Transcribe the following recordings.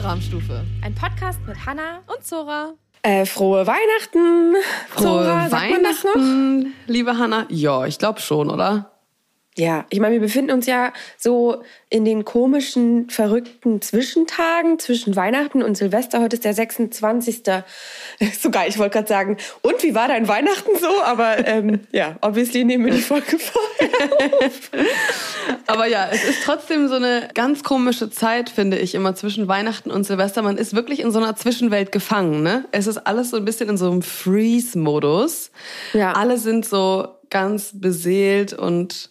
Schulraumstufe. Ein Podcast mit Hanna und Zora. Äh, frohe Weihnachten. Frohe Zora, sagt man das noch? Liebe Hanna, ja, ich glaube schon, oder? Ja, ich meine, wir befinden uns ja so in den komischen, verrückten Zwischentagen zwischen Weihnachten und Silvester. Heute ist der 26. So geil, ich wollte gerade sagen, und wie war dein Weihnachten so? Aber ähm, ja, obviously nehmen wir die Folge vorher auf. Aber ja, es ist trotzdem so eine ganz komische Zeit, finde ich, immer zwischen Weihnachten und Silvester. Man ist wirklich in so einer Zwischenwelt gefangen. Ne? Es ist alles so ein bisschen in so einem Freeze-Modus. Ja. Alle sind so ganz beseelt und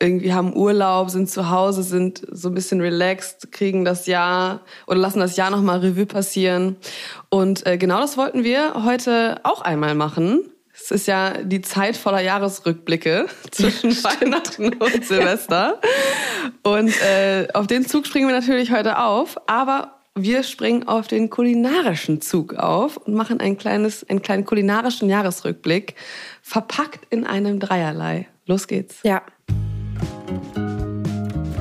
irgendwie haben Urlaub, sind zu Hause, sind so ein bisschen relaxed, kriegen das Jahr oder lassen das Jahr nochmal Revue passieren. Und äh, genau das wollten wir heute auch einmal machen. Es ist ja die Zeit voller Jahresrückblicke zwischen Weihnachten und Silvester. Und äh, auf den Zug springen wir natürlich heute auf, aber wir springen auf den kulinarischen Zug auf und machen ein kleines, einen kleinen kulinarischen Jahresrückblick, verpackt in einem Dreierlei. Los geht's. Ja.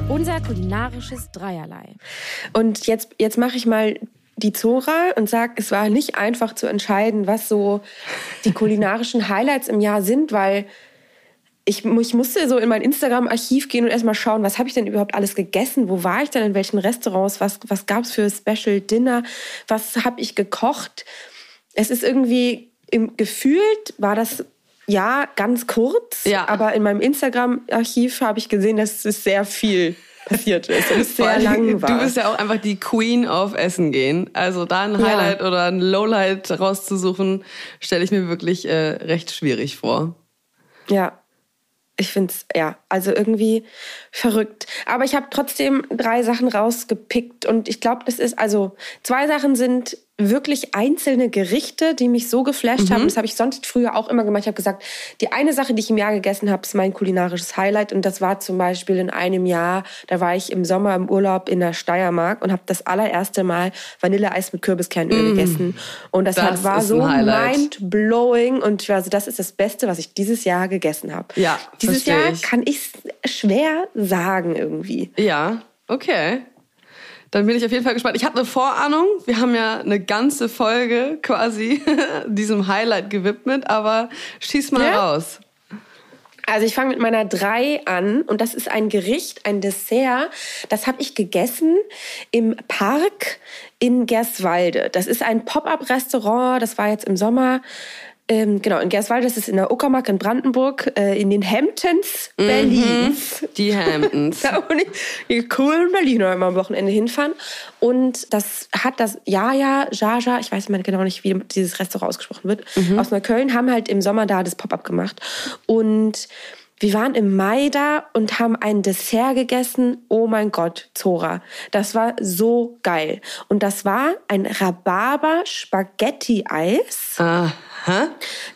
Unser kulinarisches Dreierlei. Und jetzt, jetzt mache ich mal die Zora und sage, es war nicht einfach zu entscheiden, was so die kulinarischen Highlights im Jahr sind, weil ich, ich musste so in mein Instagram-Archiv gehen und erstmal schauen, was habe ich denn überhaupt alles gegessen? Wo war ich denn? In welchen Restaurants? Was, was gab es für Special Dinner? Was habe ich gekocht? Es ist irgendwie im, gefühlt war das ja, ganz kurz. Ja. Aber in meinem Instagram-Archiv habe ich gesehen, dass es sehr viel passiert ist und es sehr lang war. Du bist ja auch einfach die Queen of Essen gehen. Also da ein Highlight ja. oder ein Lowlight rauszusuchen, stelle ich mir wirklich äh, recht schwierig vor. Ja, ich finde es, ja, also irgendwie verrückt. Aber ich habe trotzdem drei Sachen rausgepickt und ich glaube, das ist, also zwei Sachen sind wirklich einzelne Gerichte, die mich so geflasht mhm. haben. Das habe ich sonst früher auch immer gemacht. Ich habe gesagt, die eine Sache, die ich im Jahr gegessen habe, ist mein kulinarisches Highlight. Und das war zum Beispiel in einem Jahr, da war ich im Sommer im Urlaub in der Steiermark und habe das allererste Mal Vanilleeis mit Kürbiskernöl mm. gegessen. Und das, das hat, war so mind-blowing. Und ich war so, das ist das Beste, was ich dieses Jahr gegessen habe. Ja, Dieses Jahr ich. kann ich schwer sagen irgendwie. Ja, okay. Dann bin ich auf jeden Fall gespannt. Ich habe eine Vorahnung. Wir haben ja eine ganze Folge quasi diesem Highlight gewidmet, aber schieß mal ja? raus. Also ich fange mit meiner 3 an und das ist ein Gericht, ein Dessert. Das habe ich gegessen im Park in Gerswalde. Das ist ein Pop-up-Restaurant. Das war jetzt im Sommer. Ähm, genau, in Gerswalde, das ist in der Uckermark in Brandenburg, äh, in den Hamptons mhm. Berlins. Die Hamptons. da die coolen Berliner immer am Wochenende hinfahren. Und das hat das Jaja, Jaja, ich weiß mal genau nicht, wie dieses Restaurant ausgesprochen wird, mhm. aus Neukölln, haben halt im Sommer da das Pop-up gemacht. Und wir waren im Mai da und haben ein Dessert gegessen. Oh mein Gott, Zora. Das war so geil. Und das war ein Rhabarber-Spaghetti-Eis. Aha.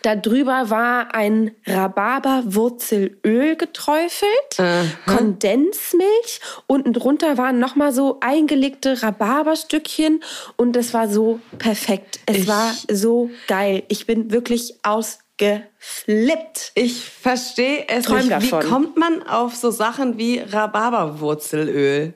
Da drüber war ein Rhabarberwurzelöl geträufelt, Aha. Kondensmilch. Unten drunter waren nochmal so eingelegte Rhabarberstückchen. Und es war so perfekt. Es ich war so geil. Ich bin wirklich ausgeflippt. Ich verstehe es Träum nicht. Davon. Wie kommt man auf so Sachen wie Rhabarberwurzelöl?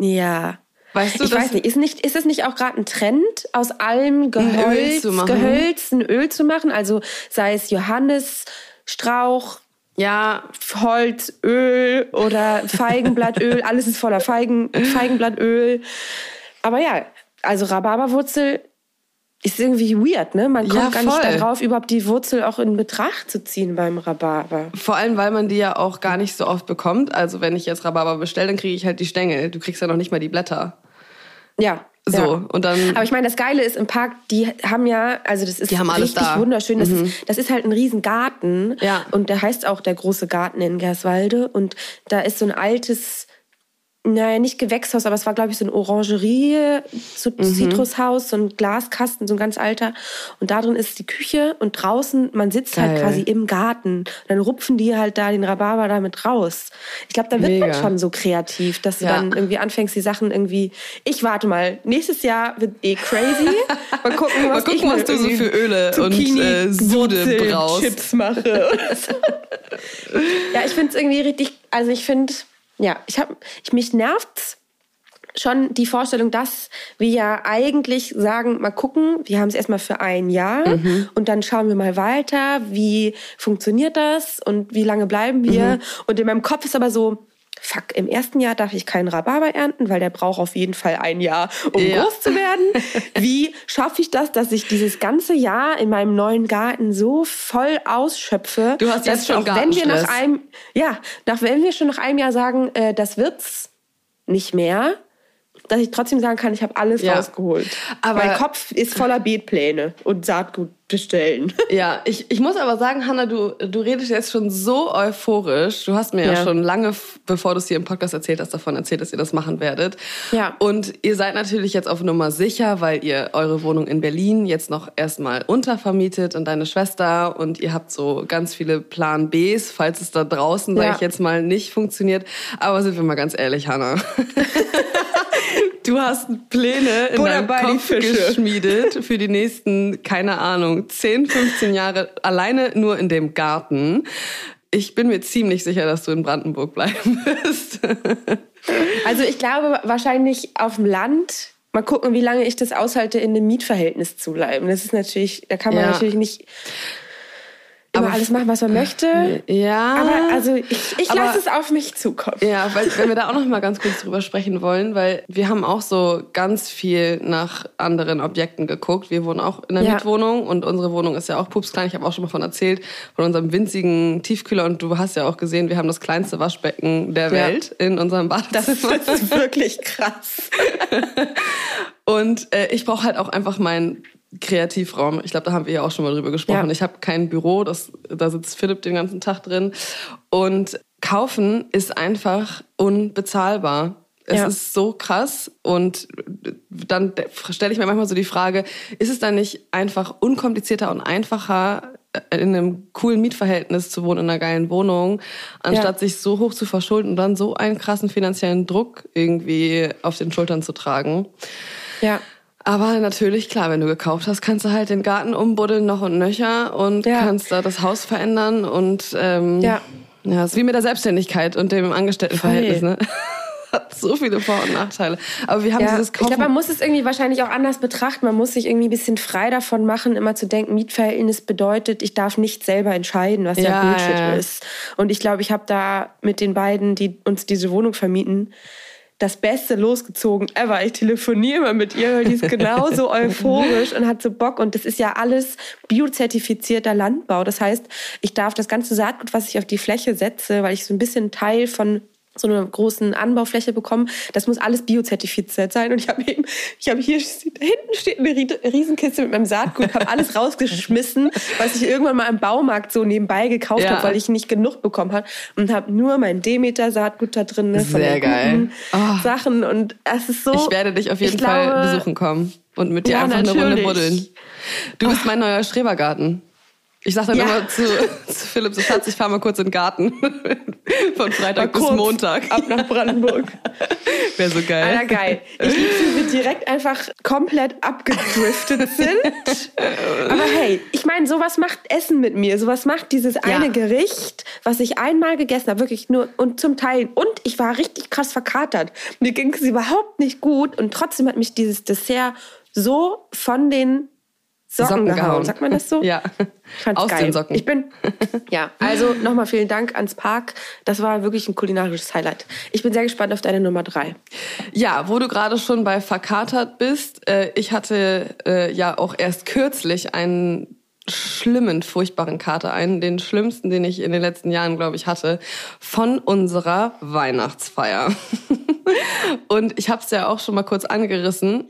Ja. Weißt du, ich weiß nicht, ist, nicht, ist es nicht auch gerade ein Trend, aus allem Gehölz, Öl Gehölz ein Öl zu machen? Also sei es Johannes, Strauch, ja, Holz, Öl oder Feigenblattöl, alles ist voller Feigen, Feigenblattöl. Aber ja, also Rhabarberwurzel ist irgendwie weird, ne? Man kommt ja, gar nicht darauf, überhaupt die Wurzel auch in Betracht zu ziehen beim Rhabarber. Vor allem, weil man die ja auch gar nicht so oft bekommt. Also wenn ich jetzt Rhabarber bestelle, dann kriege ich halt die Stängel. Du kriegst ja noch nicht mal die Blätter. Ja. So, ja. und dann. Aber ich meine, das Geile ist im Park, die haben ja, also das ist die haben richtig da. wunderschön. Das, mhm. ist, das ist halt ein Riesengarten. Ja. Und der heißt auch der große Garten in Gerswalde. Und da ist so ein altes naja, nicht Gewächshaus, aber es war, glaube ich, so ein Orangerie, so ein mhm. Zitrushaus, so ein Glaskasten, so ein ganz alter. Und da drin ist die Küche und draußen, man sitzt halt Geil. halt quasi im Garten. Und dann rupfen die halt da den Rhabarber damit raus. Ich glaube, da wird Mega. man schon so kreativ, dass du ja. dann irgendwie anfängst, die Sachen irgendwie. Ich warte mal, nächstes Jahr wird eh crazy. Mal gucken, was, mal gucken, was du so für Öle Zucchini, und äh, Sude brauchst. Chips mache. ja, ich finde es irgendwie richtig, also ich finde ja, ich habe, ich, mich nervt's schon die Vorstellung, dass wir ja eigentlich sagen, mal gucken, wir haben es erstmal für ein Jahr mhm. und dann schauen wir mal weiter, wie funktioniert das und wie lange bleiben wir. Mhm. Und in meinem Kopf ist aber so, fuck, im ersten Jahr darf ich keinen Rhabarber ernten, weil der braucht auf jeden Fall ein Jahr, um ja. groß zu werden. Wie schaffe ich das, dass ich dieses ganze Jahr in meinem neuen Garten so voll ausschöpfe? Du hast jetzt schon auch, wenn wir nach einem, ja, nach, wenn wir schon nach einem Jahr sagen, äh, das wird's nicht mehr, dass ich trotzdem sagen kann, ich habe alles ja. rausgeholt. Aber mein Kopf ist voller Beetpläne und Saatgut bestellen. Ja, ich, ich muss aber sagen, Hanna, du, du redest jetzt schon so euphorisch. Du hast mir ja, ja schon lange, bevor du es hier im Podcast erzählt hast, davon erzählt, dass ihr das machen werdet. Ja. Und ihr seid natürlich jetzt auf Nummer sicher, weil ihr eure Wohnung in Berlin jetzt noch erstmal untervermietet und deine Schwester und ihr habt so ganz viele Plan Bs, falls es da draußen, ja. sage ich jetzt mal, nicht funktioniert. Aber sind wir mal ganz ehrlich, Hanna. Du hast Pläne in deinem Kopf geschmiedet für die nächsten, keine Ahnung, 10, 15 Jahre alleine nur in dem Garten. Ich bin mir ziemlich sicher, dass du in Brandenburg bleiben wirst. Also ich glaube wahrscheinlich auf dem Land. Mal gucken, wie lange ich das aushalte, in einem Mietverhältnis zu bleiben. Das ist natürlich, da kann man ja. natürlich nicht immer aber alles machen, was man möchte. Ja. Aber also ich, ich lasse es auf mich zukommen. Ja, weil wenn wir da auch noch mal ganz kurz drüber sprechen wollen, weil wir haben auch so ganz viel nach anderen Objekten geguckt. Wir wohnen auch in einer ja. Mietwohnung und unsere Wohnung ist ja auch pupsklein. Ich habe auch schon mal von erzählt, von unserem winzigen Tiefkühler und du hast ja auch gesehen, wir haben das kleinste Waschbecken der Welt in unserem Badezimmer. Das ist wirklich krass. und äh, ich brauche halt auch einfach mein Kreativraum. Ich glaube, da haben wir ja auch schon mal drüber gesprochen. Ja. Ich habe kein Büro, das, da sitzt Philipp den ganzen Tag drin. Und kaufen ist einfach unbezahlbar. Es ja. ist so krass und dann stelle ich mir manchmal so die Frage, ist es dann nicht einfach unkomplizierter und einfacher, in einem coolen Mietverhältnis zu wohnen, in einer geilen Wohnung, anstatt ja. sich so hoch zu verschulden und dann so einen krassen finanziellen Druck irgendwie auf den Schultern zu tragen? Ja. Aber natürlich, klar, wenn du gekauft hast, kannst du halt den Garten umbuddeln noch und nöcher und ja. kannst da das Haus verändern und ähm, ja. ja, ist wie mit der Selbstständigkeit und dem Angestelltenverhältnis, ne? Hat so viele Vor- und Nachteile. Aber wir haben ja, dieses Kaufen. Ich glaube, man muss es irgendwie wahrscheinlich auch anders betrachten. Man muss sich irgendwie ein bisschen frei davon machen, immer zu denken, Mietverhältnis bedeutet, ich darf nicht selber entscheiden, was ja, ja Bullshit ist. Und ich glaube, ich habe da mit den beiden, die uns diese Wohnung vermieten, das Beste losgezogen ever. Ich telefoniere immer mit ihr, weil die ist genauso euphorisch und hat so Bock. Und das ist ja alles biozertifizierter Landbau. Das heißt, ich darf das ganze Saatgut, was ich auf die Fläche setze, weil ich so ein bisschen Teil von so einer großen Anbaufläche bekommen. Das muss alles biozertifiziert sein. Und ich habe eben, ich habe hier, hinten steht eine Riesenkiste mit meinem Saatgut, habe alles rausgeschmissen, was ich irgendwann mal im Baumarkt so nebenbei gekauft ja. habe, weil ich nicht genug bekommen habe. Und habe nur mein Demeter-Saatgut da drin, ne, von Sehr geil. Oh. Sachen. Und es ist so. Ich werde dich auf jeden Fall glaube, besuchen kommen und mit dir ja, einfach natürlich. eine Runde buddeln. Du bist mein neuer Schrebergarten. Ich sag dann ja. immer zu, zu Philipp, so Schatz, ich fahr mal kurz in den Garten. Von Freitag bis Montag. Ab nach Brandenburg. Wäre so geil. Alter, geil. Ich liebe, wie wir direkt einfach komplett abgedriftet sind. Aber hey, ich meine, sowas macht Essen mit mir. Sowas macht dieses ja. eine Gericht, was ich einmal gegessen habe, wirklich nur und zum Teil. Und ich war richtig krass verkatert. Mir ging es überhaupt nicht gut und trotzdem hat mich dieses Dessert so von den Socken, Socken gehauen. gehauen. Sagt man das so? Ja. Aus geil. den Socken. Ich bin, ja. Also nochmal vielen Dank ans Park. Das war wirklich ein kulinarisches Highlight. Ich bin sehr gespannt auf deine Nummer drei. Ja, wo du gerade schon bei verkatert bist. Äh, ich hatte äh, ja auch erst kürzlich einen schlimmen, furchtbaren Kater ein, den schlimmsten, den ich in den letzten Jahren, glaube ich, hatte, von unserer Weihnachtsfeier. Und ich habe es ja auch schon mal kurz angerissen.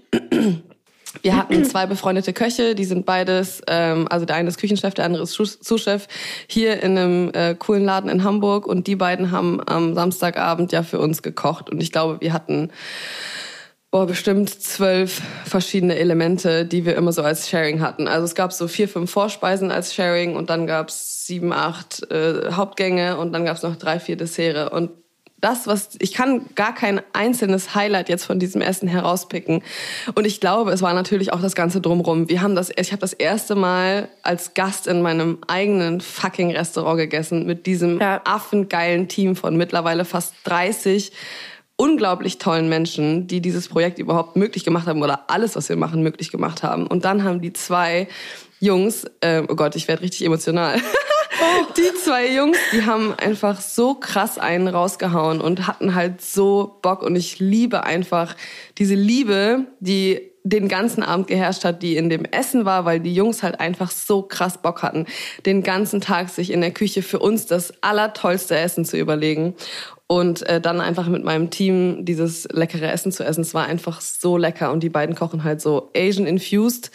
Wir hatten zwei befreundete Köche, die sind beides, ähm, also der eine ist Küchenchef, der andere ist Zuschef, hier in einem äh, coolen Laden in Hamburg und die beiden haben am Samstagabend ja für uns gekocht und ich glaube, wir hatten boah, bestimmt zwölf verschiedene Elemente, die wir immer so als Sharing hatten. Also es gab so vier, fünf Vorspeisen als Sharing und dann gab es sieben, acht äh, Hauptgänge und dann gab es noch drei, vier Dessert und das, was ich kann gar kein einzelnes Highlight jetzt von diesem Essen herauspicken. Und ich glaube, es war natürlich auch das ganze drumrum. Wir haben das, ich habe das erste Mal als Gast in meinem eigenen fucking Restaurant gegessen mit diesem ja. affengeilen Team von mittlerweile fast 30 unglaublich tollen Menschen, die dieses Projekt überhaupt möglich gemacht haben oder alles, was wir machen, möglich gemacht haben. Und dann haben die zwei Jungs, äh, oh Gott, ich werde richtig emotional. die zwei Jungs, die haben einfach so krass einen rausgehauen und hatten halt so Bock. Und ich liebe einfach diese Liebe, die den ganzen Abend geherrscht hat, die in dem Essen war, weil die Jungs halt einfach so krass Bock hatten, den ganzen Tag sich in der Küche für uns das allertollste Essen zu überlegen und äh, dann einfach mit meinem Team dieses leckere Essen zu essen. Es war einfach so lecker und die beiden kochen halt so Asian infused.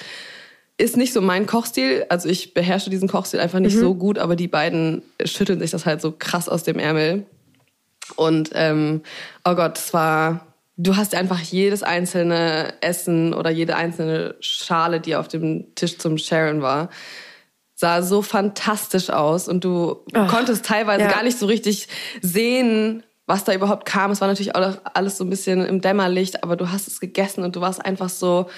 Ist nicht so mein Kochstil, also ich beherrsche diesen Kochstil einfach nicht mhm. so gut, aber die beiden schütteln sich das halt so krass aus dem Ärmel. Und ähm, oh Gott, es war du hast einfach jedes einzelne Essen oder jede einzelne Schale, die auf dem Tisch zum Sharen war, sah so fantastisch aus und du oh, konntest teilweise ja. gar nicht so richtig sehen, was da überhaupt kam. Es war natürlich auch alles so ein bisschen im Dämmerlicht, aber du hast es gegessen und du warst einfach so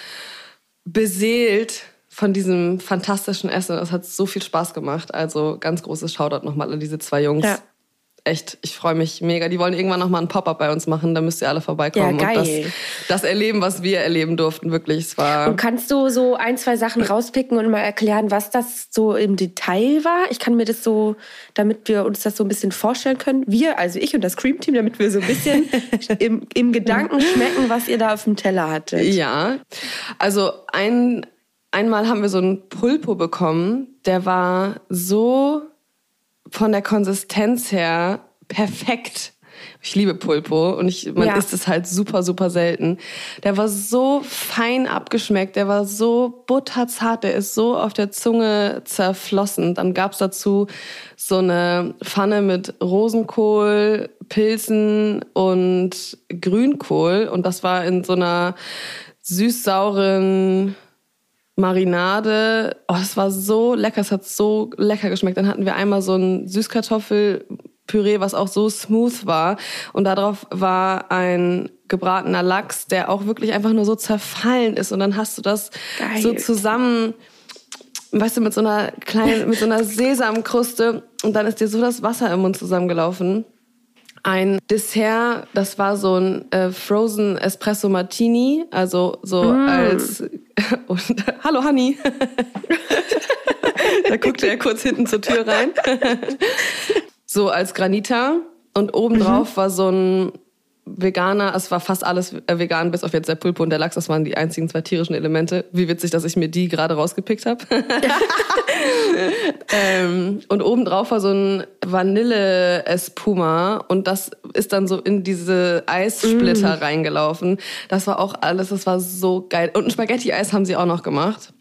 beseelt von diesem fantastischen Essen. Es hat so viel Spaß gemacht. Also ganz großes Shoutout nochmal an diese zwei Jungs. Ja echt, ich freue mich mega. Die wollen irgendwann noch mal ein Pop-up bei uns machen, da müsst ihr alle vorbeikommen ja, und das, das erleben, was wir erleben durften, wirklich. Es war und kannst du so ein, zwei Sachen rauspicken und mal erklären, was das so im Detail war? Ich kann mir das so, damit wir uns das so ein bisschen vorstellen können. Wir, also ich und das Cream Team, damit wir so ein bisschen im, im Gedanken schmecken, was ihr da auf dem Teller hattet. Ja, also ein einmal haben wir so einen Pulpo bekommen, der war so von der Konsistenz her perfekt. Ich liebe Pulpo und ich, man ja. isst es halt super, super selten. Der war so fein abgeschmeckt, der war so butterzart, der ist so auf der Zunge zerflossen. Dann gab's dazu so eine Pfanne mit Rosenkohl, Pilzen und Grünkohl und das war in so einer süß-sauren Marinade. Oh, es war so lecker, es hat so lecker geschmeckt. Dann hatten wir einmal so ein Süßkartoffelpüree, was auch so smooth war. Und darauf war ein gebratener Lachs, der auch wirklich einfach nur so zerfallen ist. Und dann hast du das Geil. so zusammen, weißt du, mit so einer kleinen, mit so einer Sesamkruste. Und dann ist dir so das Wasser im Mund zusammengelaufen ein Dessert, das war so ein äh, Frozen Espresso Martini, also so mm. als und, Hallo Honey. da guckte er kurz hinten zur Tür rein. so als Granita und obendrauf mhm. war so ein Veganer, es war fast alles äh, vegan, bis auf jetzt der Pulpo und der Lachs, das waren die einzigen zwei tierischen Elemente. Wie witzig, dass ich mir die gerade rausgepickt habe. ähm, und obendrauf war so ein Vanille-Espuma und das ist dann so in diese Eissplitter mm. reingelaufen. Das war auch alles, das war so geil. Und ein Spaghetti-Eis haben sie auch noch gemacht.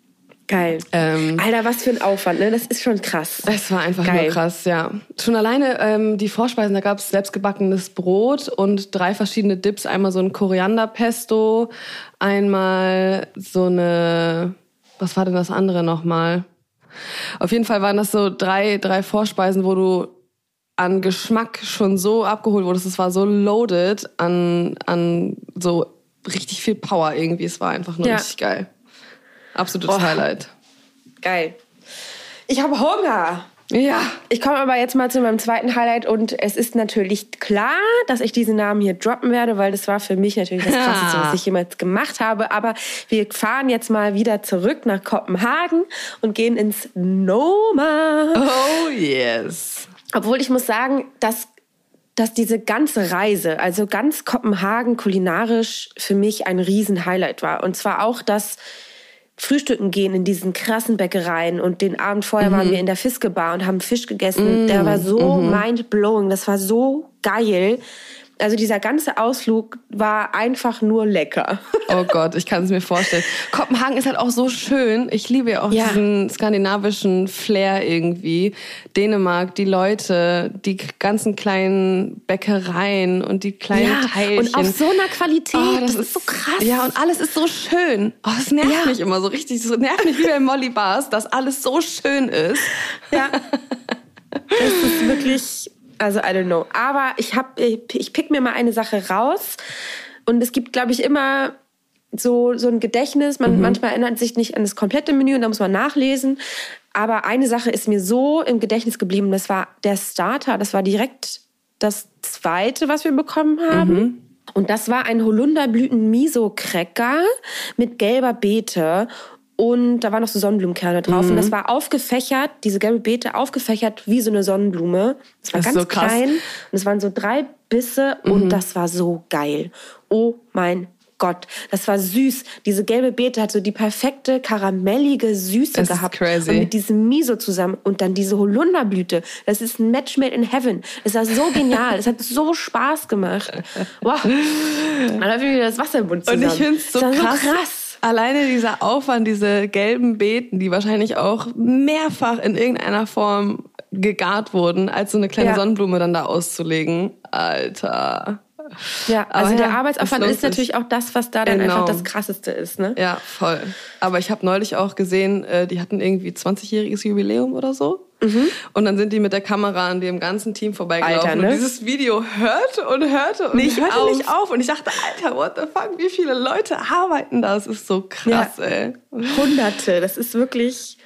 Geil. Ähm, Alter, was für ein Aufwand, ne? Das ist schon krass. Es war einfach Geil. nur krass, ja. Schon alleine ähm, die Vorspeisen, da gab es selbstgebackenes Brot und drei verschiedene Dips. Einmal so ein Korianderpesto, einmal so eine, was war denn das andere nochmal? Auf jeden Fall waren das so drei, drei Vorspeisen, wo du an Geschmack schon so abgeholt wurdest. Es war so loaded an, an so richtig viel Power irgendwie. Es war einfach nur ja. richtig geil. Absolutes oh, Highlight. Geil. Ich habe Hunger. Ja. Ich komme aber jetzt mal zu meinem zweiten Highlight und es ist natürlich klar, dass ich diesen Namen hier droppen werde, weil das war für mich natürlich das Krasseste, was ich jemals gemacht habe. Aber wir fahren jetzt mal wieder zurück nach Kopenhagen und gehen ins Noma. Oh yes. Obwohl ich muss sagen, dass dass diese ganze Reise, also ganz Kopenhagen kulinarisch für mich ein Riesen-Highlight war. Und zwar auch das frühstücken gehen in diesen krassen Bäckereien und den Abend vorher mhm. waren wir in der Fiskebar und haben Fisch gegessen. Mhm. Der war so mhm. mind-blowing, das war so geil. Also dieser ganze Ausflug war einfach nur lecker. Oh Gott, ich kann es mir vorstellen. Kopenhagen ist halt auch so schön. Ich liebe ja auch ja. diesen skandinavischen Flair irgendwie. Dänemark, die Leute, die ganzen kleinen Bäckereien und die kleinen ja, Teilchen. Und auf so einer Qualität. Oh, das, das ist so krass. Ja, und alles ist so schön. Oh, das nervt ja. mich immer so richtig. Das nervt mich wie bei Molly Bars, dass alles so schön ist. Ja. Das ist wirklich also I don't know. Aber ich hab, ich pick mir mal eine Sache raus. Und es gibt, glaube ich, immer so, so ein Gedächtnis. Man, mhm. Manchmal erinnert sich nicht an das komplette Menü und da muss man nachlesen. Aber eine Sache ist mir so im Gedächtnis geblieben. Das war der Starter. Das war direkt das zweite, was wir bekommen haben. Mhm. Und das war ein Holunderblüten-Miso-Cracker mit gelber Beete. Und da waren noch so Sonnenblumenkerne drauf. Mhm. Und das war aufgefächert, diese gelbe Beete aufgefächert wie so eine Sonnenblume. Das war das ganz so klein. Und es waren so drei Bisse mhm. und das war so geil. Oh mein Gott, das war süß. Diese gelbe Beete hat so die perfekte karamellige Süße das gehabt. Ist crazy. Und mit diesem Miso zusammen und dann diese Holunderblüte. Das ist ein Match made in heaven. Es war so genial. es hat so Spaß gemacht. Wow. Dann habe ich wieder das Wasser im Mund zusammen. Und ich finde es so, krass. so krass. Alleine dieser Aufwand, diese gelben Beeten, die wahrscheinlich auch mehrfach in irgendeiner Form gegart wurden, als so eine kleine ja. Sonnenblume dann da auszulegen. Alter. Ja, also Aber der ja, Arbeitsaufwand ist natürlich auch das, was da dann einfach das Krasseste ist. Ne? Ja, voll. Aber ich habe neulich auch gesehen, äh, die hatten irgendwie 20-jähriges Jubiläum oder so. Mhm. Und dann sind die mit der Kamera an dem ganzen Team vorbeigelaufen. Alter, ne? Und dieses Video hörte und hörte und nicht hörte auf. nicht auf. Und ich dachte, Alter, what the fuck, wie viele Leute arbeiten da? Das ist so krass, ja. ey. Hunderte. Das ist wirklich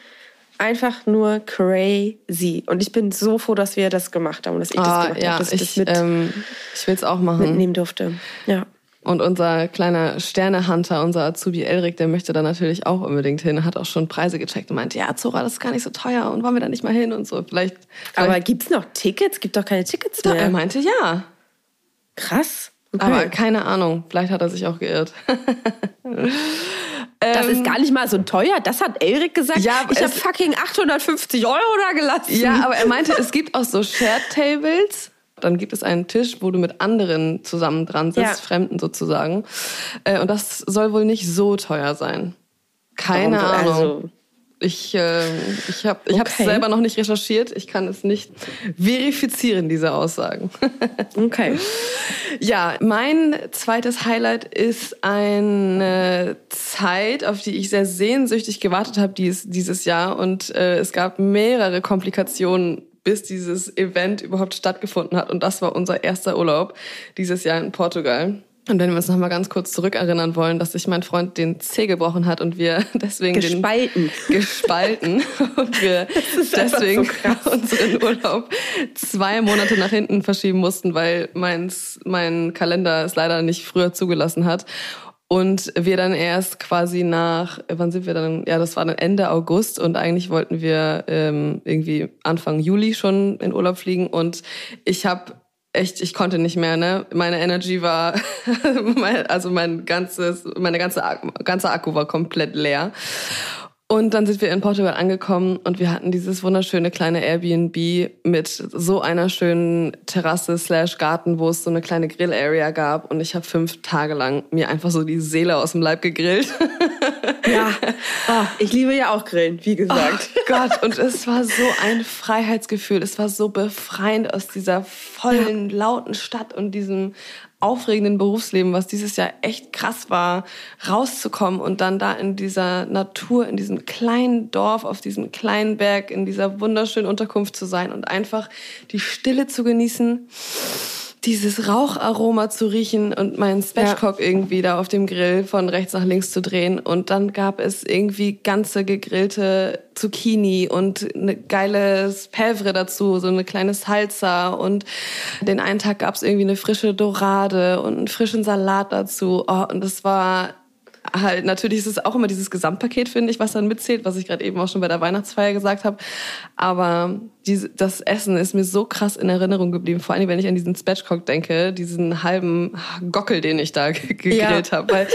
einfach nur crazy. Und ich bin so froh, dass wir das gemacht haben, dass ich das ah, gemacht ja, habe, dass ich, ich das mit ähm, ich will es auch machen. mitnehmen durfte. Ja. Und unser kleiner Sternehunter, unser Azubi Elric, der möchte da natürlich auch unbedingt hin, hat auch schon Preise gecheckt und meint, ja, Zora, das ist gar nicht so teuer und wollen wir da nicht mal hin und so. Vielleicht. vielleicht Aber gibt's noch Tickets? Gibt doch keine Tickets mehr. er meinte ja. Krass. Okay. Aber keine Ahnung, vielleicht hat er sich auch geirrt. Das ist ähm, gar nicht mal so teuer. Das hat Erik gesagt. Ja, ich habe fucking 850 Euro da gelassen. Ja, aber er meinte, es gibt auch so Shared Tables. Dann gibt es einen Tisch, wo du mit anderen zusammen dran sitzt, ja. Fremden sozusagen. Äh, und das soll wohl nicht so teuer sein. Keine Ahnung. Also ich, äh, ich habe ich okay. selber noch nicht recherchiert. Ich kann es nicht verifizieren, diese Aussagen. okay. Ja, mein zweites Highlight ist eine Zeit, auf die ich sehr sehnsüchtig gewartet habe dies, dieses Jahr. Und äh, es gab mehrere Komplikationen bis dieses Event überhaupt stattgefunden hat. Und das war unser erster Urlaub dieses Jahr in Portugal. Und wenn wir uns noch mal ganz kurz zurückerinnern wollen, dass sich mein Freund den Zeh gebrochen hat und wir deswegen gespalten, den, gespalten und wir deswegen so unseren Urlaub zwei Monate nach hinten verschieben mussten, weil mein, mein Kalender es leider nicht früher zugelassen hat. Und wir dann erst quasi nach, wann sind wir dann? Ja, das war dann Ende August und eigentlich wollten wir ähm, irgendwie Anfang Juli schon in Urlaub fliegen. Und ich habe echt, ich konnte nicht mehr, ne? Meine Energy war, also mein ganzes, meine ganze, ganze Akku war komplett leer. Und dann sind wir in Portugal angekommen und wir hatten dieses wunderschöne kleine Airbnb mit so einer schönen Terrasse slash Garten, wo es so eine kleine Grill-Area gab. Und ich habe fünf Tage lang mir einfach so die Seele aus dem Leib gegrillt. Ja, oh, ich liebe ja auch Grillen, wie gesagt. Oh Gott, und es war so ein Freiheitsgefühl. Es war so befreiend aus dieser vollen, lauten Stadt und diesem aufregenden Berufsleben, was dieses Jahr echt krass war, rauszukommen und dann da in dieser Natur, in diesem kleinen Dorf, auf diesem kleinen Berg, in dieser wunderschönen Unterkunft zu sein und einfach die Stille zu genießen dieses Raucharoma zu riechen und meinen Spatchcock ja. irgendwie da auf dem Grill von rechts nach links zu drehen. Und dann gab es irgendwie ganze gegrillte Zucchini und eine geile Pevre dazu, so eine kleine Salsa. Und den einen Tag gab es irgendwie eine frische Dorade und einen frischen Salat dazu. Oh, und das war halt, natürlich ist es auch immer dieses Gesamtpaket, finde ich, was dann mitzählt, was ich gerade eben auch schon bei der Weihnachtsfeier gesagt habe. Aber diese, das Essen ist mir so krass in Erinnerung geblieben, vor allem wenn ich an diesen Spatchcock denke, diesen halben Gockel, den ich da gegrillt ja. habe. Weil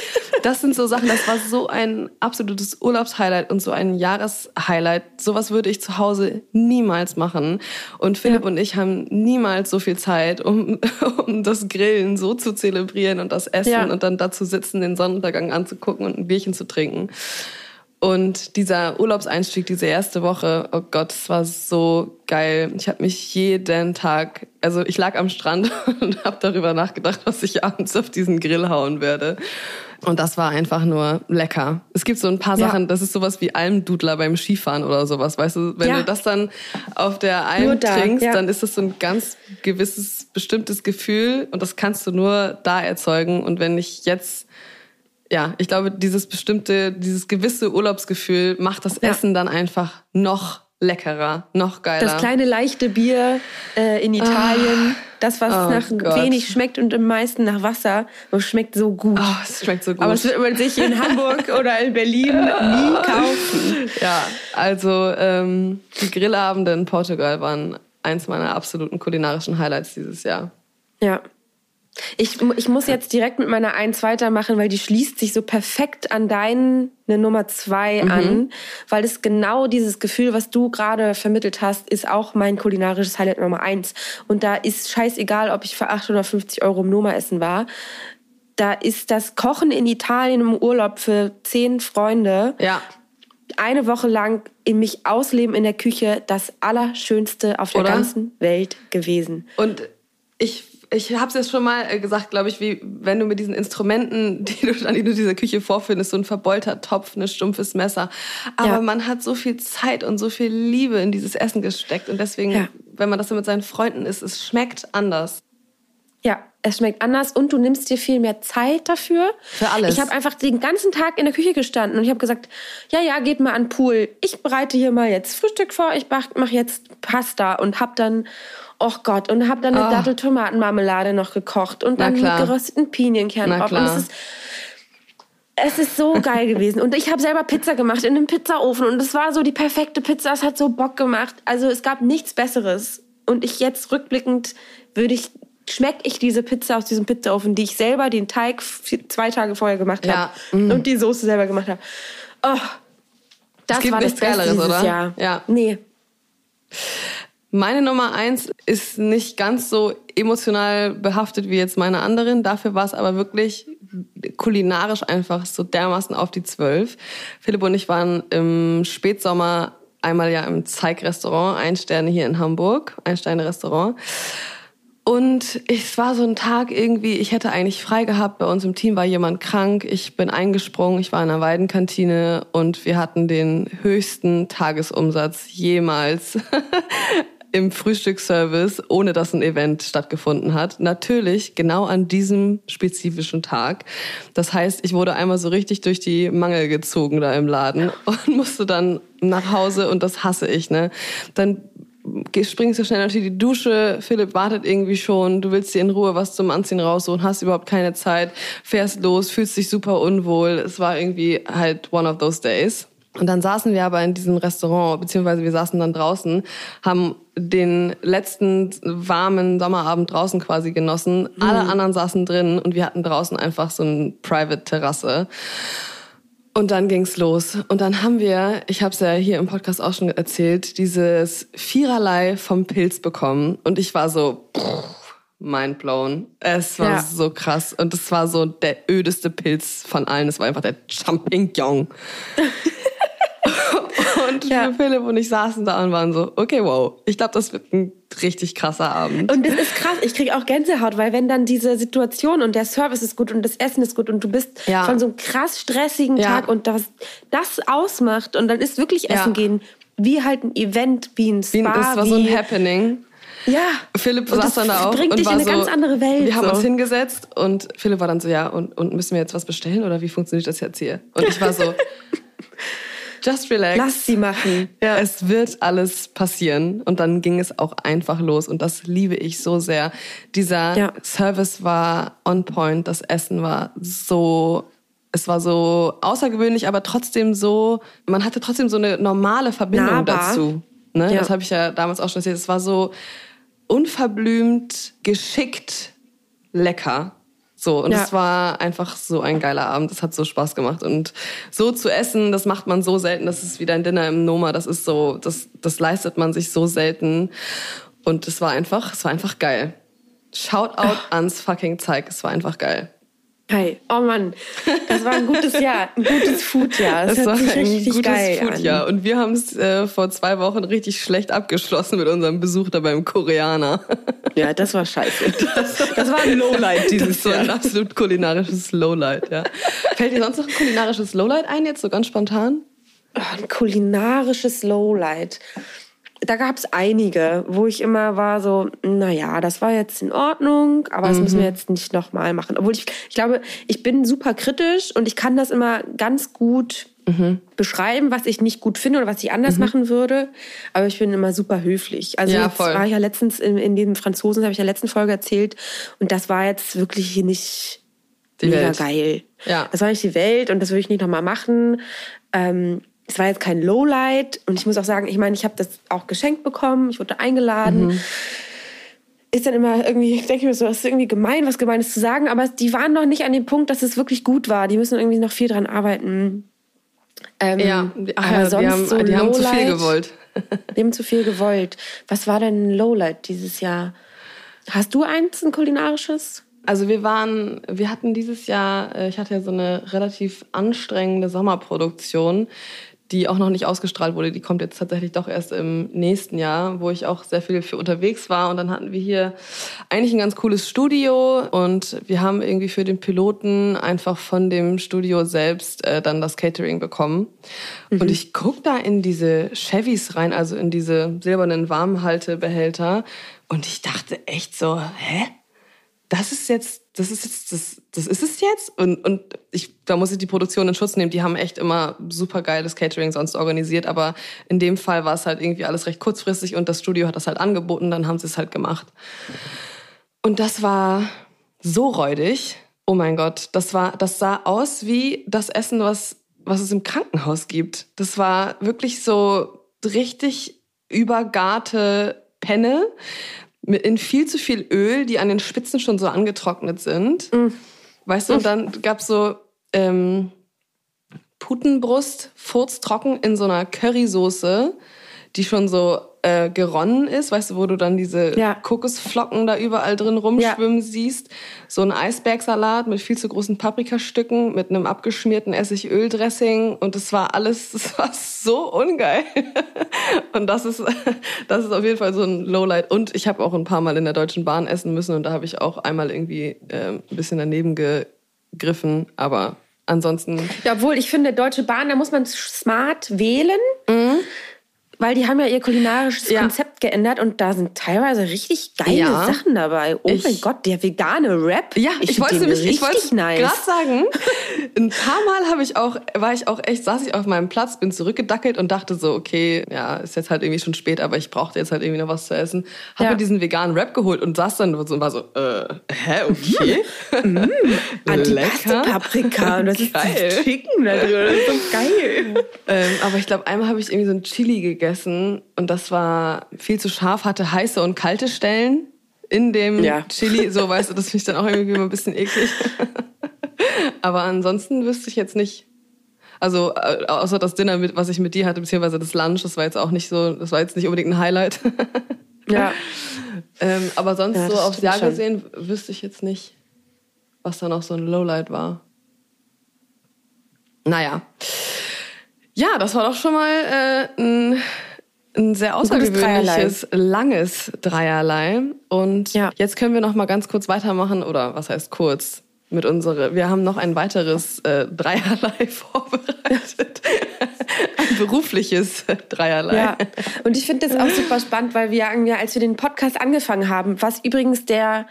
das sind so Sachen, das war so ein absolutes Urlaubshighlight und so ein Jahreshighlight. Sowas würde ich zu Hause niemals machen. Und Philipp ja. und ich haben niemals so viel Zeit, um, um das Grillen so zu zelebrieren und das Essen ja. und dann da zu sitzen, den Sonnenuntergang anzugucken und ein Bierchen zu trinken. Und dieser Urlaubseinstieg, diese erste Woche, oh Gott, es war so geil. Ich habe mich jeden Tag, also ich lag am Strand und habe darüber nachgedacht, was ich abends auf diesen Grill hauen werde. Und das war einfach nur lecker. Es gibt so ein paar Sachen, ja. das ist sowas wie Almdudler beim Skifahren oder sowas, weißt du? Wenn ja. du das dann auf der Alm da, trinkst, ja. dann ist das so ein ganz gewisses, bestimmtes Gefühl und das kannst du nur da erzeugen. Und wenn ich jetzt ja, ich glaube, dieses bestimmte, dieses gewisse Urlaubsgefühl macht das ja. Essen dann einfach noch leckerer, noch geiler. Das kleine leichte Bier äh, in Italien, Ah. das, was Oh nach Gott. wenig schmeckt und am meisten nach Wasser, und schmeckt so gut. Oh, es schmeckt so gut. Aber es wird man sich in Hamburg oder in Berlin nie kaufen. ja, also ähm, die Grillabende in Portugal waren eins meiner absoluten kulinarischen Highlights dieses Jahr. Ja. Ich, ich muss jetzt direkt mit meiner 1 weitermachen, weil die schließt sich so perfekt an deine Nummer 2 Mhm. an, weil es genau dieses Gefühl, was du gerade vermittelt hast, ist auch mein kulinarisches Highlight Nummer 1. Und da ist scheißegal, ob ich für 850 Euro im Noma essen war. Da ist das Kochen in Italien im Urlaub für zehn Freunde Ja, eine Woche lang in mich ausleben in der Küche das Allerschönste auf der Oder? ganzen Welt gewesen. und ich, ich habe es jetzt schon mal äh, gesagt, glaube ich, wie wenn du mit diesen Instrumenten, die du, an die du in dieser Küche vorfindest, so ein verbeulter Topf, ein stumpfes Messer. Aber Ja. man hat so viel Zeit und so viel Liebe in dieses Essen gesteckt. Und deswegen, Ja. wenn man das so mit seinen Freunden isst, es schmeckt anders. Ja, es schmeckt anders und du nimmst dir viel mehr Zeit dafür. Für alles. Ich habe einfach den ganzen Tag in der Küche gestanden und ich habe gesagt, ja, ja, geht mal an den Pool. Ich bereite hier mal jetzt Frühstück vor, ich mache jetzt Pasta und hab dann, oh Gott, und hab dann eine Ah. Dattel-Tomatenmarmelade noch gekocht und dann mit gerösteten Pinienkern Na drauf. Und es ist, es ist so geil gewesen. Und ich habe selber Pizza gemacht in einem Pizzaofen und es war so die perfekte Pizza. Es hat so Bock gemacht. Also es gab nichts Besseres. Und ich jetzt rückblickend würde ich, schmecke ich diese Pizza aus diesem Pizzaofen, die ich selber den Teig zwei Tage vorher gemacht Ja. habe und die Soße selber gemacht habe. Oh, das war das Beste dieses oder? Jahr. Ja. Nee. Meine Nummer eins ist nicht ganz so emotional behaftet wie jetzt meine anderen. Dafür war es aber wirklich kulinarisch einfach so dermaßen auf die Zwölf. Philipp und ich waren im Spätsommer einmal ja im Zeig-Restaurant, ein Sterne hier in Hamburg, ein Sterne-Restaurant. Und es war so ein Tag irgendwie, ich hätte eigentlich frei gehabt, bei uns im Team war jemand krank, ich bin eingesprungen, ich war in einer Weidenkantine und wir hatten den höchsten Tagesumsatz jemals im Frühstücksservice, ohne dass ein Event stattgefunden hat. Natürlich genau an diesem spezifischen Tag. Das heißt, ich wurde einmal so richtig durch die Mangel gezogen da im Laden und musste dann nach Hause und das hasse ich, ne? Dann springst du schnell unter die Dusche, Philipp wartet irgendwie schon, du willst dir in Ruhe was zum Anziehen raussuchen, hast überhaupt keine Zeit, fährst los, fühlst dich super unwohl. Es war irgendwie halt one of those days. Und dann saßen wir aber in diesem Restaurant, beziehungsweise wir saßen dann draußen, haben den letzten warmen Sommerabend draußen quasi genossen. Alle anderen saßen drin und wir hatten draußen einfach so eine Private-Terrasse. Und dann ging's los. Und dann haben wir, ich habe es ja hier im Podcast auch schon erzählt, dieses Viererlei vom Pilz bekommen. Und ich war so pff, mindblown. Es war Ja. so krass. Und es war so der ödeste Pilz von allen. Es war einfach der Champignon. und Ja. Philipp und ich saßen da und waren so, okay, wow. Ich glaube, das wird ein richtig krasser Abend. Und das ist krass. Ich kriege auch Gänsehaut, weil wenn dann diese Situation und der Service ist gut und das Essen ist gut und du bist Ja. von so einem krass stressigen Ja. Tag und das, das ausmacht und dann ist wirklich Essen gehen wie halt ein Event, wie ein Wie- Spa. das war so ein Happening. Ja. Philipp Und saß dann da auch bringt und dich war in eine so, ganz andere Welt. Wir haben so. uns hingesetzt und Philipp war dann so, ja, und, und müssen wir jetzt was bestellen oder wie funktioniert das jetzt hier? Und ich war so, just relax. Lass sie machen. Ja. Es wird alles passieren. Und dann ging es auch einfach los. Und das liebe ich so sehr. Dieser Ja. Service war on point. Das Essen war so, es war so außergewöhnlich, aber trotzdem so, man hatte trotzdem so eine normale Verbindung Nahbar. dazu. Ne? Ja. Das habe ich ja damals auch schon erzählt. Es war so unverblümt, geschickt, lecker. So, und Ja. es war einfach so ein geiler Abend. Es hat so Spaß gemacht. Und so zu essen, das macht man so selten. Das ist wie dein Dinner im Noma. Das ist so, das, das leistet man sich so selten. Und es war einfach, es war einfach geil. Shoutout ans fucking Zeig. Es war einfach geil. Hi. Oh Mann, das war ein gutes Jahr, ein gutes Foodjahr. Das, Das war ein richtig gutes Foodjahr. Und wir haben es äh, vor zwei Wochen richtig schlecht abgeschlossen mit unserem Besuch da beim Koreaner. Ja, das war scheiße. Das, war ein Lowlight dieses Das war ein Jahr. absolut kulinarisches Lowlight, ja. Fällt dir sonst noch ein kulinarisches Lowlight ein, jetzt so ganz spontan? Oh, ein kulinarisches Lowlight. Da gab es einige, wo ich immer war so, naja, das war jetzt in Ordnung, aber das müssen wir jetzt nicht nochmal machen. Obwohl ich, ich glaube, ich bin super kritisch und ich kann das immer ganz gut beschreiben, was ich nicht gut finde oder was ich anders machen würde. Aber ich bin immer super höflich. Also Ja, war ich ja letztens in, in dem Franzosen, habe ich ja letzten Folge erzählt. Und das war jetzt wirklich nicht Die mega Welt. geil. Ja. Das war nicht die Welt und das würde ich nicht nochmal machen. Ähm, es war jetzt kein Lowlight und ich muss auch sagen, ich meine, ich habe das auch geschenkt bekommen, ich wurde eingeladen. Mhm. Ist dann immer irgendwie, ich denke mir so, das ist irgendwie gemein, was Gemeines zu sagen, aber die waren noch nicht an dem Punkt, dass es wirklich gut war. Die müssen irgendwie noch viel dran arbeiten. Ähm, Ja, aber ja, sonst die haben, so die haben zu viel gewollt. Die haben zu viel gewollt. Was war denn Lowlight dieses Jahr? Hast du eins, ein kulinarisches? Also wir waren, wir hatten dieses Jahr, äh, ich hatte ja so eine relativ anstrengende Sommerproduktion, die auch noch nicht ausgestrahlt wurde. Die kommt jetzt tatsächlich doch erst im nächsten Jahr, wo ich auch sehr viel für unterwegs war. Und dann hatten wir hier eigentlich ein ganz cooles Studio und wir haben irgendwie für den Piloten einfach von dem Studio selbst äh, dann das Catering bekommen. Und ich guck da in diese Chevys rein, also in diese silbernen Warmhaltebehälter. Und ich dachte echt so, hä? Das ist jetzt, das ist jetzt, das, das ist es jetzt. Und, und ich, da muss ich die Produktion in Schutz nehmen. Die haben echt immer super geiles Catering sonst organisiert. Aber in dem Fall war es halt irgendwie alles recht kurzfristig und das Studio hat das halt angeboten. Dann haben sie es halt gemacht. Und das war so räudig. Oh mein Gott, das war, das sah aus wie das Essen, was, was es im Krankenhaus gibt. Das war wirklich so richtig übergarte Penne in viel zu viel Öl, die an den Spitzen schon so angetrocknet sind. Weißt du, und dann gab's so ähm, Putenbrust, furztrocken in so einer Currysoße, die schon so äh, geronnen ist, weißt du, wo du dann diese Ja. Kokosflocken da überall drin rumschwimmen siehst. So ein Eisbergsalat mit viel zu großen Paprikastücken, mit einem abgeschmierten Essigöldressing und das war alles, das war so ungeil. Und das ist, das ist auf jeden Fall so ein Lowlight. Und ich habe auch ein paar Mal in der Deutschen Bahn essen müssen und da habe ich auch einmal irgendwie ähm, ein bisschen daneben gegriffen, aber ansonsten Ja, obwohl ich finde, Deutsche Bahn, da muss man smart wählen, weil die haben ja ihr kulinarisches Ja. Konzept geändert und da sind teilweise richtig geile Ja. Sachen dabei. Oh Ich- mein Gott, der vegane Rap. Ja, ich, find wollte nämlich, ich wollte nice. gerade sagen, ein paar Mal habe ich auch, war ich auch echt, saß ich auf meinem Platz, bin zurückgedackelt und dachte so, okay, ja, ist jetzt halt irgendwie schon spät, aber ich brauchte jetzt halt irgendwie noch was zu essen. Habe Ja. mir diesen veganen Rap geholt und saß dann so und war so, äh, hä, okay. Antipaste-Paprika und das ist Geil. das Chicken da drin. Das ist so geil. Ähm, aber ich glaube, einmal habe ich irgendwie so ein Chili gegessen und das war viel zu scharf, hatte heiße und kalte Stellen in dem Ja. Chili. So, weißt du, das finde ich dann auch irgendwie immer ein bisschen eklig. aber ansonsten wüsste ich jetzt nicht. Also äh, außer das Dinner, mit, was ich mit dir hatte, beziehungsweise das Lunch, das war jetzt auch nicht so, das war jetzt nicht unbedingt ein Highlight. Ja. ähm, aber sonst Ja, so aufs Jahr schon. gesehen wüsste ich jetzt nicht, was da noch so ein Lowlight war. Naja. Ja, das war doch schon mal äh, ein, ein sehr außergewöhnliches, langes Dreierlei. Und Ja. jetzt können wir noch mal ganz kurz weitermachen, oder was heißt kurz? Mit unsere, wir haben noch ein weiteres äh, Dreierlei vorbereitet. ein berufliches Dreierlei. Ja, und ich finde das auch super spannend, weil wir irgendwie, als wir den Podcast angefangen haben, was übrigens der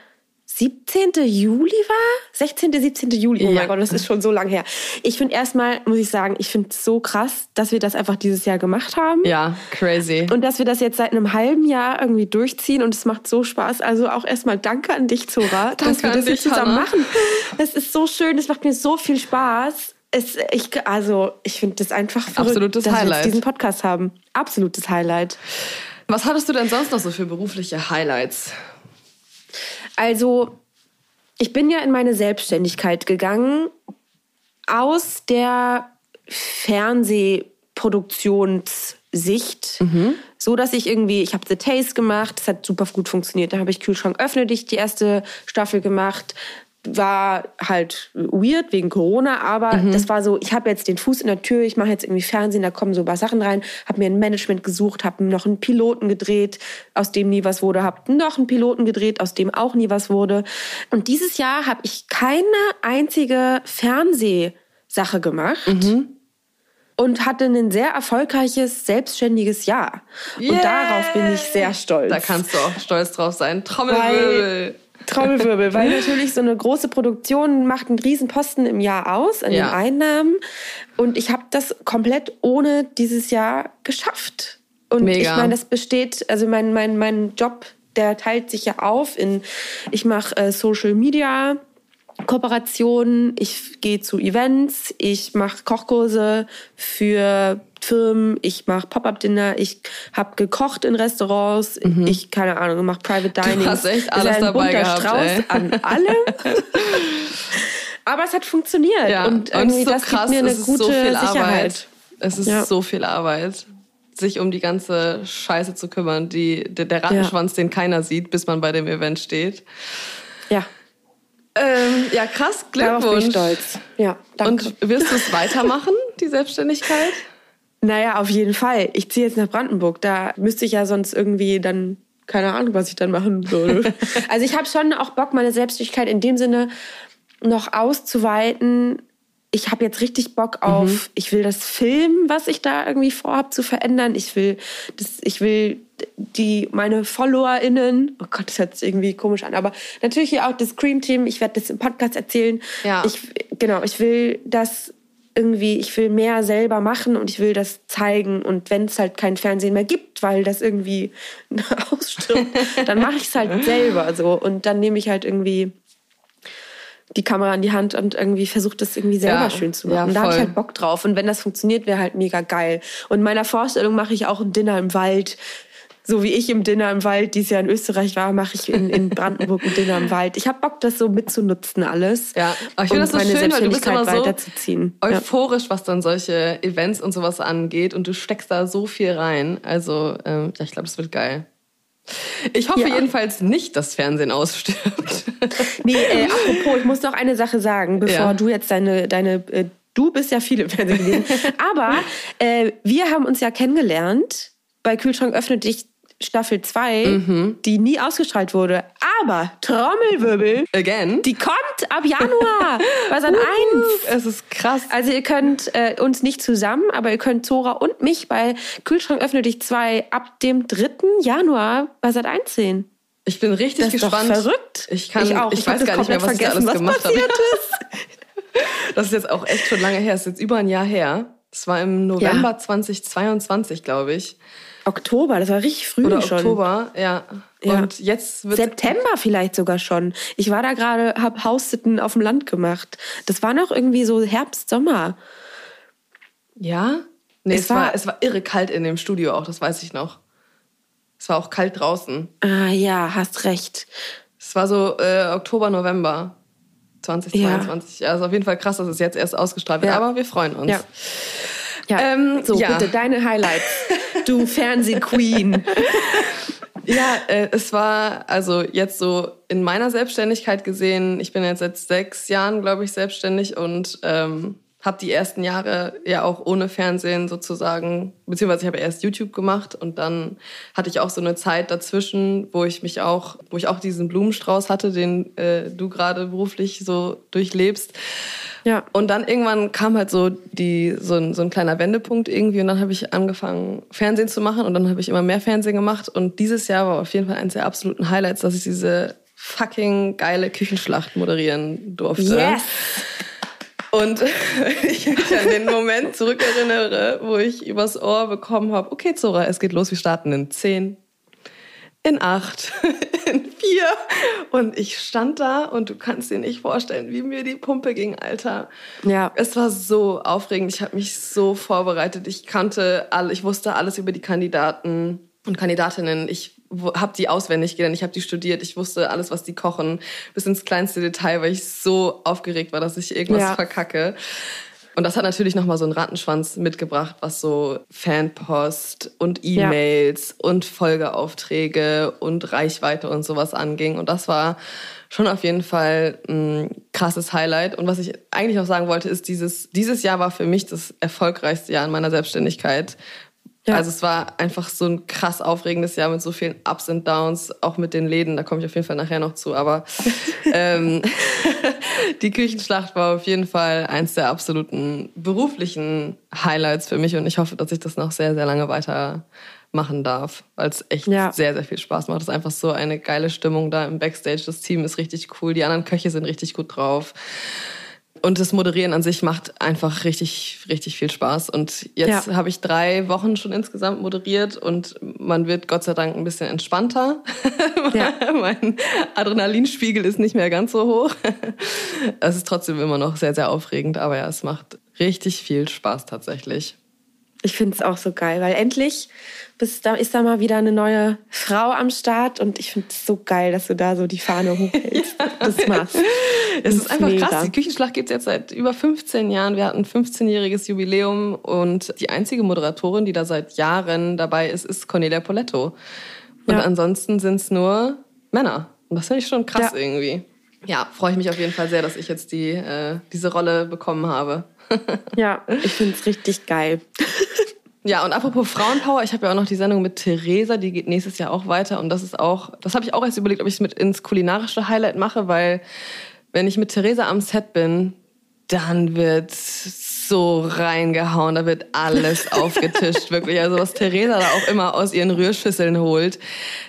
17. Juli war? 16., 17. Juli. Oh Ja. mein Gott, das ist schon so lang her. Ich finde erstmal, muss ich sagen, ich finde es so krass, dass wir das einfach dieses Jahr gemacht haben. Ja, crazy. Und dass wir das jetzt seit einem halben Jahr irgendwie durchziehen und es macht so Spaß. Also auch erstmal danke an dich, Zora, dass wir das jetzt dich, zusammen Hannah. machen. Es ist so schön, es macht mir so viel Spaß. Es, ich, also ich finde das einfach verrückt, Absolutes dass wir Highlight. jetzt diesen Podcast haben. Absolutes Highlight. Was hattest du denn sonst noch so für berufliche Highlights? Also, ich bin ja in meine Selbstständigkeit gegangen aus der Fernsehproduktionssicht, so dass ich irgendwie, ich habe The Taste gemacht, das hat super gut funktioniert. Da habe ich Kühlschrank öffne dich die erste Staffel gemacht. War halt weird wegen Corona, aber das war so, ich habe jetzt den Fuß in der Tür, ich mache jetzt irgendwie Fernsehen, da kommen so ein paar Sachen rein, habe mir ein Management gesucht, habe noch einen Piloten gedreht, aus dem nie was wurde, habe noch einen Piloten gedreht, aus dem auch nie was wurde. Und dieses Jahr habe ich keine einzige Fernsehsache gemacht und hatte ein sehr erfolgreiches, selbstständiges Jahr. Und darauf bin ich sehr stolz. Da kannst du auch stolz drauf sein. Trommelwirbel. Trommelwirbel, weil natürlich so eine große Produktion macht einen riesen Posten im Jahr aus an Ja. den Einnahmen. Und ich habe das komplett ohne dieses Jahr geschafft. Und Mega. ich meine, das besteht, also mein, mein, mein Job, der teilt sich ja auf in, ich mache äh, Social Media, Kooperationen, ich gehe zu Events, ich mache Kochkurse für Firmen, ich mache Pop-up-Dinner, ich habe gekocht in Restaurants, ich, keine Ahnung, mache Private Dining. Mhm. hast echt alles dabei gehabt, Strauß ey. an allem. Aber es hat funktioniert Ja, und und irgendwie so das krass, gibt mir eine es ist gute so viel Sicherheit. Arbeit. Es ist Ja. so viel Arbeit, sich um die ganze Scheiße zu kümmern, die der, der Rattenschwanz, den keiner sieht, bis man bei dem Event steht. Ja, Ähm, ja, krass, darauf bin ich Glückwunsch. stolz. Ja, danke. Und wirst du es weitermachen, die Selbstständigkeit? Naja, auf jeden Fall. Ich ziehe jetzt nach Brandenburg. Da müsste ich ja sonst irgendwie dann, keine Ahnung, was ich dann machen würde. also ich habe schon auch Bock, meine Selbstständigkeit in dem Sinne noch auszuweiten. Ich habe jetzt richtig Bock auf, ich will das Film, was ich da irgendwie vorhab zu verändern. Ich will, das, ich will die, meine FollowerInnen, oh Gott, das hört sich irgendwie komisch an, aber natürlich hier auch das Scream-Team, ich werde das im Podcast erzählen. Ja. Ich, genau, ich will das irgendwie, ich will mehr selber machen und ich will das zeigen. Und wenn es halt kein Fernsehen mehr gibt, weil das irgendwie ausstirbt, dann mache ich es halt selber so. Und dann nehme ich halt irgendwie die Kamera in die Hand und irgendwie versuche das irgendwie selber Ja, schön zu ja, machen. da habe ich halt Bock drauf. Und wenn das funktioniert, wäre halt mega geil. Und in meiner Vorstellung mache ich auch ein Dinner im Wald. So wie ich im Dinner im Wald dieses Jahr in Österreich war, mache ich in, in Brandenburg ein Dinner im Wald. Ich habe Bock, das so mitzunutzen alles. Ja, aber ich finde das so schön, weil du bist immer so weiterzuziehen. Ja. euphorisch, was dann solche Events und sowas angeht und du steckst da so viel rein. Also, ähm, ja, ich glaube, das wird geil. Ich hoffe Ja. jedenfalls nicht, dass Fernsehen ausstirbt. Nee, äh, apropos, ich muss noch eine Sache sagen, bevor Ja. du jetzt deine, deine äh, du bist ja viel im Fernsehen gewesen, aber äh, wir haben uns ja kennengelernt bei Kühlschrank öffnet dich Staffel 2, Mhm. die nie ausgestrahlt wurde. Aber Trommelwirbel, Again. die kommt ab Januar bei Sat 1. es ist krass. Also ihr könnt äh, uns nicht zusammen, aber ihr könnt Zora und mich bei Kühlschrank öffne dich 2 ab dem 3. Januar bei Sat 1 sehen. Ich bin richtig Das ist doch gespannt. verrückt. Ich kann, ich, auch. weiß hab das gar nicht mehr, was komplett ich da alles vergessen, gemacht was habe. passiert ist. Das ist jetzt auch echt schon lange her. Das ist jetzt über ein Jahr her. Das war im November 2022, glaube ich. Oktober, das war richtig früh Oder schon. Oktober, ja. Ja. Und jetzt wird September vielleicht sogar schon. Ich war da gerade, hab Haussitten auf dem Land gemacht. Das war noch irgendwie so Herbst, Sommer. Ja? Nee, Es es, war, war- es war irre kalt in dem Studio auch, das weiß ich noch. Es war auch kalt draußen. Ah ja, hast recht. Es war so äh, Oktober, November 2022. Ja. Also auf jeden Fall krass, dass es jetzt erst ausgestrahlt wird, Ja. aber wir freuen uns. Ja. Ja, Ähm, so ja. bitte deine Highlights. Du Fernsehqueen. Ja, äh, es war also jetzt so in meiner Selbstständigkeit gesehen. Ich bin jetzt seit sechs Jahren, glaube ich, selbstständig und ähm, habe die ersten Jahre ja auch ohne Fernsehen sozusagen, beziehungsweise ich habe erst YouTube gemacht und dann hatte ich auch so eine Zeit dazwischen, wo ich mich auch, wo ich auch diesen Blumenstrauß hatte, den äh, du gerade beruflich so durchlebst. Ja. Und dann irgendwann kam halt so die so ein, so ein kleiner Wendepunkt irgendwie und dann habe ich angefangen Fernsehen zu machen und dann habe ich immer mehr Fernsehen gemacht und dieses Jahr war auf jeden Fall eines der absoluten Highlights, dass ich diese fucking geile Küchenschlacht moderieren durfte. Yes. Und ich mich an den Moment zurückerinnere, wo ich übers Ohr bekommen habe, okay Zora, es geht los, wir starten in 10, in 8, in 4. Und ich stand da und du kannst dir nicht vorstellen, wie mir die Pumpe ging, Alter. Ja. Es war so aufregend, ich habe mich so vorbereitet. Ich kannte alle, ich wusste alles über die Kandidaten und Kandidatinnen. Ich habe die auswendig gelernt, ich habe die studiert, ich wusste alles, was die kochen, bis ins kleinste Detail, weil ich so aufgeregt war, dass ich irgendwas Ja. verkacke. Und das hat natürlich nochmal so einen Rattenschwanz mitgebracht, was so Fanpost und E-Mails und Folgeaufträge und Reichweite und sowas anging. Und das war schon auf jeden Fall ein krasses Highlight. Und was ich eigentlich auch sagen wollte, ist, dieses, dieses Jahr war für mich das erfolgreichste Jahr in meiner Selbstständigkeit. Ja. Also es war einfach so ein krass aufregendes Jahr mit so vielen Ups und Downs, auch mit den Läden, da komme ich auf jeden Fall nachher noch zu. Aber ähm, die Küchenschlacht war auf jeden Fall eins der absoluten beruflichen Highlights für mich und ich hoffe, dass ich das noch sehr, sehr lange weiter machen darf, weil es echt Ja. sehr, sehr viel Spaß macht. Es ist einfach so eine geile Stimmung da im Backstage. Das Team ist richtig cool, die anderen Köche sind richtig gut drauf. Und das Moderieren an sich macht einfach richtig, richtig viel Spaß. Und jetzt Ja. habe ich drei Wochen schon insgesamt moderiert und man wird Gott sei Dank ein bisschen entspannter. Ja. mein Adrenalinspiegel ist nicht mehr ganz so hoch. Es ist trotzdem immer noch sehr, sehr aufregend, aber ja, es macht richtig viel Spaß tatsächlich. Ich finde es auch so geil, weil endlich bist, da ist da mal wieder eine neue Frau am Start und ich finde es so geil, dass du da so die Fahne hochhältst. Das machst. Es ist einfach mega. krass. Die Küchenschlacht gibt's jetzt seit über 15 Jahren. Wir hatten ein 15-jähriges Jubiläum und die einzige Moderatorin, die da seit Jahren dabei ist, ist Cornelia Poletto. Und Ja. ansonsten sind's nur Männer. Und das finde ich schon krass Ja. irgendwie. Ja, freue ich mich auf jeden Fall sehr, dass ich jetzt die, äh, diese Rolle bekommen habe. Ja, ich finde es richtig geil. Ja, und apropos Frauenpower, ich habe ja auch noch die Sendung mit Theresa, die geht nächstes Jahr auch weiter. Und das ist auch, das habe ich auch erst überlegt, ob ich es mit ins kulinarische Highlight mache, weil wenn ich mit Theresa am Set bin, dann wird so reingehauen, da wird alles aufgetischt, wirklich. Also was Theresa da auch immer aus ihren Rührschüsseln holt,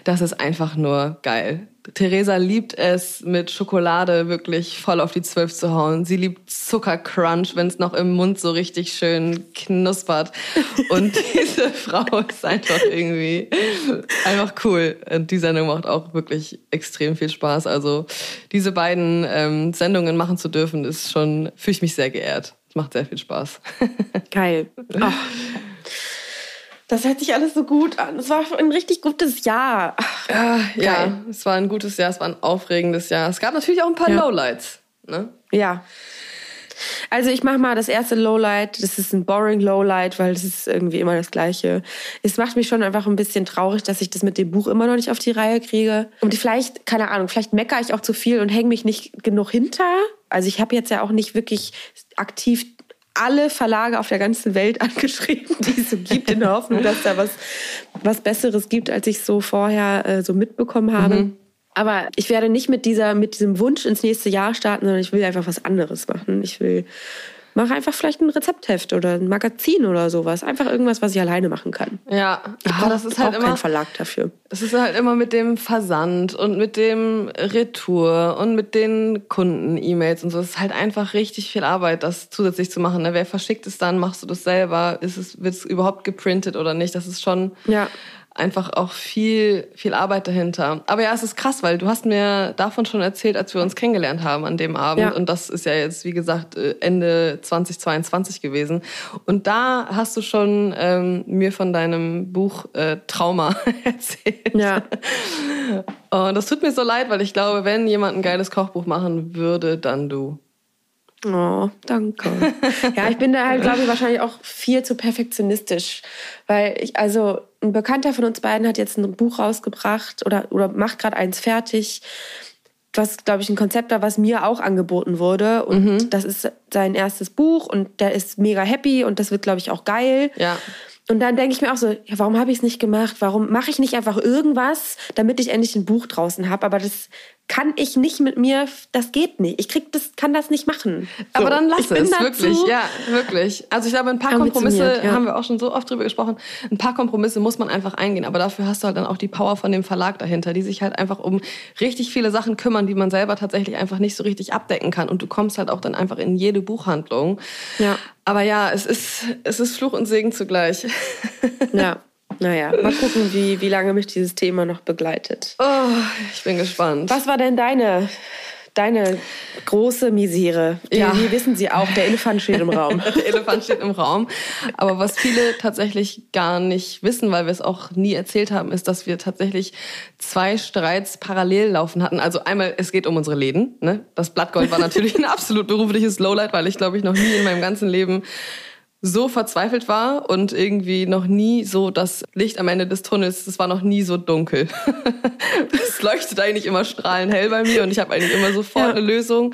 das ist einfach nur geil. Theresa liebt es, mit Schokolade wirklich voll auf die Zwölf zu hauen. Sie liebt Zuckercrunch, wenn es noch im Mund so richtig schön knuspert. Und diese Frau ist einfach irgendwie einfach cool. Und die Sendung macht auch wirklich extrem viel Spaß. Also diese beiden ähm, Sendungen machen zu dürfen, ist schon, fühle ich mich sehr geehrt. Macht sehr viel Spaß. Geil. Oh. Das hört sich alles so gut an. Es war ein richtig gutes Jahr. Ja, ja, es war ein gutes Jahr, es war ein aufregendes Jahr. Es gab natürlich auch ein paar Ja. Lowlights. Ne? Ja. Also ich mache mal das erste Lowlight. Das ist ein boring Lowlight, weil es ist irgendwie immer das Gleiche. Es macht mich schon einfach ein bisschen traurig, dass ich das mit dem Buch immer noch nicht auf die Reihe kriege. Und vielleicht, keine Ahnung, vielleicht meckere ich auch zu viel und hänge mich nicht genug hinter. Also ich habe jetzt ja auch nicht wirklich aktiv alle Verlage auf der ganzen Welt angeschrieben, die es so gibt, in der Hoffnung, dass da was, was Besseres gibt, als ich so vorher äh, so mitbekommen habe. Aber ich werde nicht mit dieser, mit diesem Wunsch ins nächste Jahr starten, sondern ich will einfach was anderes machen. Ich will, mache einfach vielleicht ein Rezeptheft oder ein Magazin oder sowas. Einfach irgendwas, was ich alleine machen kann. Ja, Ich ah, brauche das ist halt brauch immer. keinen Verlag dafür. Es ist halt immer mit dem Versand und mit dem Retour und mit den Kunden-E-Mails und so. Es ist halt einfach richtig viel Arbeit, das zusätzlich zu machen. Ne? Wer verschickt es dann? Machst du das selber? Ist es, wird es überhaupt geprintet oder nicht? Das ist schon Ja. Einfach auch viel, viel Arbeit dahinter. Aber ja, es ist krass, weil du hast mir davon schon erzählt, als wir uns kennengelernt haben an dem Abend. Ja. Und das ist ja jetzt, wie gesagt, äh, Ende 2022 gewesen. Und da hast du schon ähm, mir von deinem Buch äh, Trauma erzählt. Ja. Und das tut mir so leid, weil ich glaube, wenn jemand ein geiles Kochbuch machen würde, dann du. Oh, danke. ja, ich bin da halt, glaube ich, wahrscheinlich auch viel zu perfektionistisch. Weil ich, also, ein Bekannter von uns beiden hat jetzt ein Buch rausgebracht oder, oder macht gerade eins fertig, was, glaube ich, ein Konzept war, was mir auch angeboten wurde. Und das ist sein erstes Buch und der ist mega happy und das wird, glaube ich, auch geil. Ja. Und dann denke ich mir auch so, ja, warum habe ich es nicht gemacht? Warum mache ich nicht einfach irgendwas, damit ich endlich ein Buch draußen habe? Aber das kann ich nicht mit mir, das geht nicht. Ich krieg das, kann das nicht machen. So, Aber dann lass es, dazu- wirklich. Ja, wirklich. Also ich glaube, ein paar Kompromisse ja. haben wir auch schon so oft drüber gesprochen. Ein paar Kompromisse muss man einfach eingehen. Aber dafür hast du halt dann auch die Power von dem Verlag dahinter, die sich halt einfach um richtig viele Sachen kümmern, die man selber tatsächlich einfach nicht so richtig abdecken kann. Und du kommst halt auch dann einfach in jede Buchhandlung. Ja. Aber ja, es ist, es ist Fluch und Segen zugleich. Ja, naja, mal gucken, wie, wie lange mich dieses Thema noch begleitet. Oh, ich bin gespannt. Was war denn deine, deine große Misere? Ja. wir wissen sie auch, der Elefant steht im Raum. Der Elefant steht im Raum. Aber was viele tatsächlich gar nicht wissen, weil wir es auch nie erzählt haben, ist, dass wir tatsächlich zwei Streits parallel laufen hatten. Also einmal, es geht um unsere Läden. Ne? Das Blattgold war natürlich ein absolut berufliches Lowlight, weil ich glaube ich noch nie in meinem ganzen Leben so verzweifelt war und irgendwie noch nie so das Licht am Ende des Tunnels, das war noch nie so dunkel. Es leuchtet eigentlich immer strahlend hell bei mir und ich habe eigentlich immer sofort Ja. eine Lösung.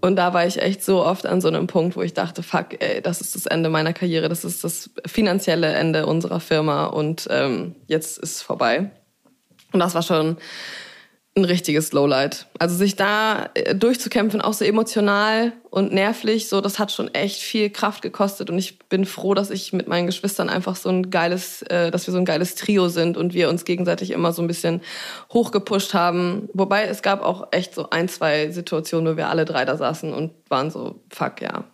Und da war ich echt so oft an so einem Punkt, wo ich dachte, fuck, ey, das ist das Ende meiner Karriere, das ist das finanzielle Ende unserer Firma und ähm, jetzt ist es vorbei. Und das war schon ein richtiges Lowlight. Also sich da äh, durchzukämpfen, auch so emotional und nervlich, so das hat schon echt viel Kraft gekostet und ich bin froh, dass ich mit meinen Geschwistern einfach so ein geiles, äh, dass wir so ein geiles Trio sind und wir uns gegenseitig immer so ein bisschen hochgepusht haben. Wobei es gab auch echt so ein, zwei Situationen, wo wir alle drei da saßen und waren so, fuck ja,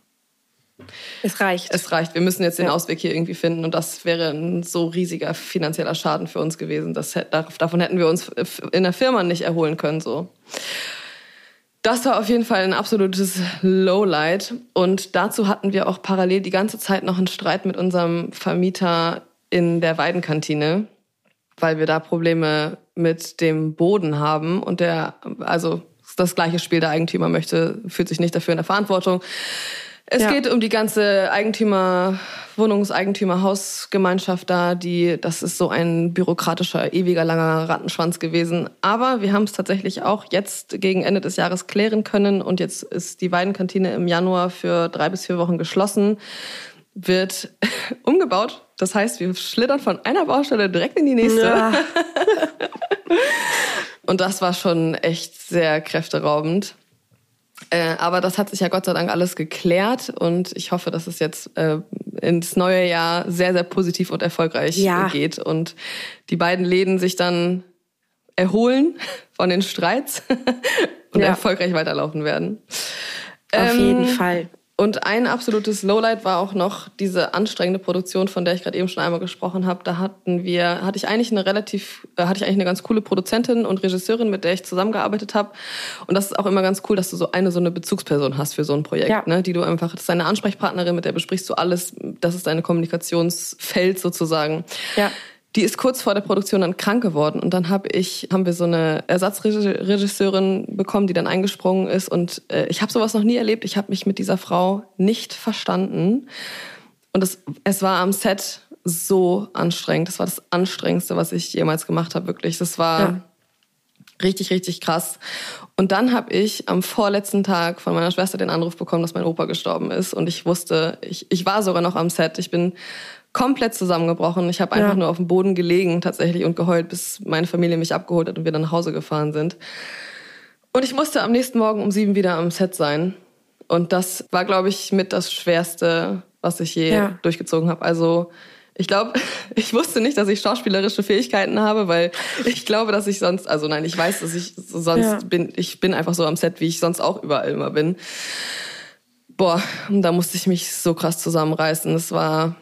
es reicht. Es reicht. Wir müssen jetzt den ja. Ausweg hier irgendwie finden. Und das wäre ein so riesiger finanzieller Schaden für uns gewesen. Das, davon hätten wir uns in der Firma nicht erholen können. So. Das war auf jeden Fall ein absolutes Lowlight. Und dazu hatten wir auch parallel die ganze Zeit noch einen Streit mit unserem Vermieter in der Weidenkantine, weil wir da Probleme mit dem Boden haben. Und der, also das gleiche Spiel, der Eigentümer möchte, fühlt sich nicht dafür in der Verantwortung. Es ja. geht um die ganze Eigentümer, Wohnungseigentümer, Hausgemeinschaft da, die, das ist so ein bürokratischer, ewiger, langer Rattenschwanz gewesen. Aber wir haben es tatsächlich auch jetzt gegen Ende des Jahres klären können und jetzt ist die Weidenkantine im Januar für drei bis vier Wochen geschlossen, wird umgebaut. Das heißt, wir schlittern von einer Baustelle direkt in die nächste. Ja. und das war schon echt sehr kräfteraubend. Äh, aber das hat sich ja Gott sei Dank alles geklärt und ich hoffe, dass es jetzt äh, ins neue Jahr sehr, sehr positiv und erfolgreich ja. geht und die beiden Läden sich dann erholen von den Streits und ja. erfolgreich weiterlaufen werden. Auf ähm, jeden Fall. Und ein absolutes Lowlight war auch noch diese anstrengende Produktion, von der ich gerade eben schon einmal gesprochen habe. Da hatten wir, hatte ich eigentlich eine relativ, äh, hatte ich eigentlich eine ganz coole Produzentin und Regisseurin, mit der ich zusammengearbeitet habe. Und das ist auch immer ganz cool, dass du so eine so eine Bezugsperson hast für so ein Projekt, ja. ne? Die du einfach, das ist deine Ansprechpartnerin, mit der besprichst du alles. Das ist deine Kommunikationsfeld sozusagen. Ja. Die ist kurz vor der Produktion dann krank geworden und dann hab ich, haben wir so eine Ersatzregisseurin bekommen, die dann eingesprungen ist und äh, ich habe sowas noch nie erlebt. Ich habe mich mit dieser Frau nicht verstanden und es, es war am Set so anstrengend. Das war das anstrengendste, was ich jemals gemacht habe, wirklich. Das war ja. richtig, richtig krass. Und dann habe ich am vorletzten Tag von meiner Schwester den Anruf bekommen, dass mein Opa gestorben ist und ich wusste, ich, ich war sogar noch am Set. Ich bin komplett zusammengebrochen. Ich habe einfach ja. nur auf dem Boden gelegen tatsächlich und geheult, bis meine Familie mich abgeholt hat und wir dann nach Hause gefahren sind. Und ich musste am nächsten Morgen um sieben wieder am Set sein. Und das war, glaube ich, mit das Schwerste, was ich je ja. durchgezogen habe. Also ich glaube, ich wusste nicht, dass ich schauspielerische Fähigkeiten habe, weil ich glaube, dass ich sonst, also nein, ich weiß, dass ich sonst ja. bin, ich bin einfach so am Set, wie ich sonst auch überall immer bin. Boah, da musste ich mich so krass zusammenreißen. Es war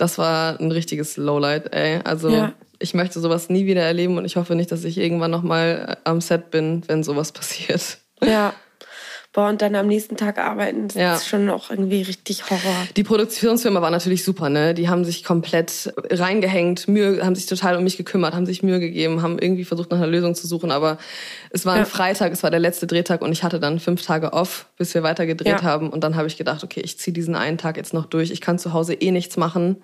das war ein richtiges Lowlight, ey. Also ja. ich möchte sowas nie wieder erleben und ich hoffe nicht, dass ich irgendwann nochmal am Set bin, wenn sowas passiert. Ja. Boah, und dann am nächsten Tag arbeiten, das ja. ist schon auch irgendwie richtig Horror. Die Produktionsfirma war natürlich super, ne? Die haben sich komplett reingehängt, Mühe, haben sich total um mich gekümmert, haben sich Mühe gegeben, haben irgendwie versucht, nach einer Lösung zu suchen. Aber es war ein ja. Freitag, es war der letzte Drehtag und ich hatte dann fünf Tage off, bis wir weiter gedreht ja. haben. Und dann habe ich gedacht, okay, ich ziehe diesen einen Tag jetzt noch durch. Ich kann zu Hause eh nichts machen.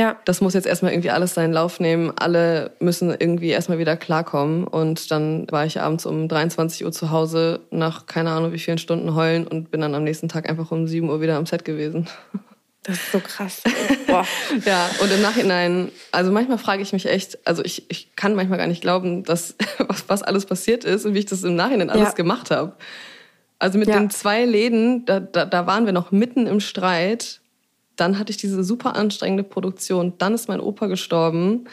Ja. Das muss jetzt erstmal irgendwie alles seinen Lauf nehmen. Alle müssen irgendwie erstmal wieder klarkommen. Und dann war ich abends um 23 Uhr zu Hause nach keine Ahnung wie vielen Stunden heulen und bin dann am nächsten Tag einfach um 7 Uhr wieder am Set gewesen. Das ist so krass. Boah. ja, und im Nachhinein, also manchmal frage ich mich echt, also ich, ich kann manchmal gar nicht glauben, dass was, was alles passiert ist und wie ich das im Nachhinein alles ja. gemacht habe. Also mit ja. den zwei Läden, da, da, da waren wir noch mitten im Streit dann hatte ich diese super anstrengende Produktion. Dann ist mein Opa gestorben.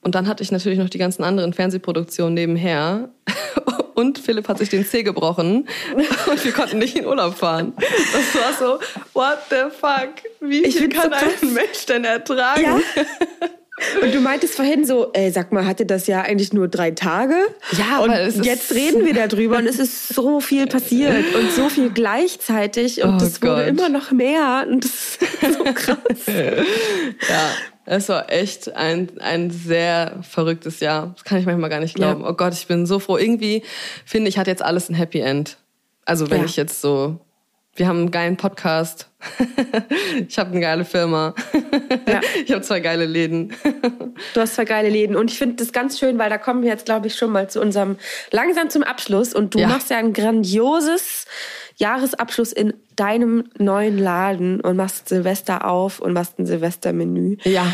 Und dann hatte ich natürlich noch die ganzen anderen Fernsehproduktionen nebenher. Und Philipp hat sich den Zeh gebrochen und wir konnten nicht in Urlaub fahren. Das war so, what the fuck? Wie ich viel kann so ein Mensch denn ertragen? Ja. Und du meintest vorhin so, ey, sag mal, hatte das ja eigentlich nur drei Tage? Ja, und jetzt reden wir darüber und es ist so viel passiert und so viel gleichzeitig und es oh wurde immer noch mehr und das ist so krass. ja, es war echt ein, ein sehr verrücktes Jahr. Das kann ich manchmal gar nicht glauben. Ja. Oh Gott, ich bin so froh. Irgendwie finde ich, hat jetzt alles ein Happy End. Also wenn ja. ich jetzt so wir haben einen geilen Podcast. ich habe eine geile Firma. Ja. Ich habe zwei geile Läden. du hast zwei geile Läden. Und ich finde das ganz schön, weil da kommen wir jetzt, glaube ich, schon mal zu unserem langsam zum Abschluss. Und du ja. machst ja ein grandioses Jahresabschluss in deinem neuen Laden und machst Silvester auf und machst ein Silvestermenü. Ja.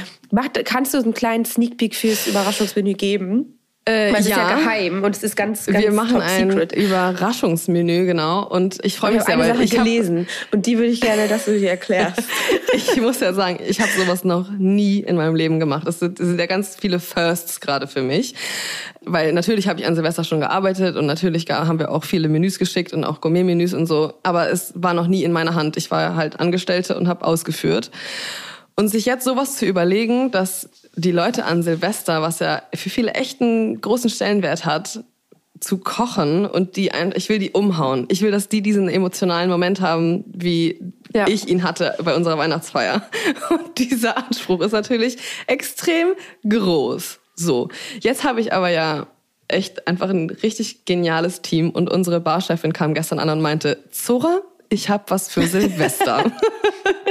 Kannst du einen kleinen Sneak Peek fürs Überraschungsmenü geben? Äh, Weil es ist ja geheim und es ist ganz, ganz wir machen ein secret. Überraschungsmenü, genau. Und ich freue Ich mich habe sehr, eine Sache ich hab, gelesen und die würde ich gerne, dass du dir erklärst. ich muss ja sagen, ich habe sowas noch nie in meinem Leben gemacht. Es sind, es sind ja ganz viele Firsts gerade für mich. Weil natürlich habe ich an Silvester schon gearbeitet und natürlich haben wir auch viele Menüs geschickt und auch Gourmet-Menüs und so. Aber es war noch nie in meiner Hand. Ich war halt Angestellte und habe ausgeführt. Und sich jetzt sowas zu überlegen, dass die Leute an Silvester, was ja für viele echt einen großen Stellenwert hat, zu kochen und die ein, ich will die umhauen. Ich will, dass die diesen emotionalen Moment haben, wie Ja. ich ihn hatte bei unserer Weihnachtsfeier. Und dieser Anspruch ist natürlich extrem groß. So, jetzt habe ich aber ja echt einfach ein richtig geniales Team und unsere Barchefin kam gestern an und meinte, Zora, ich habe was für Silvester.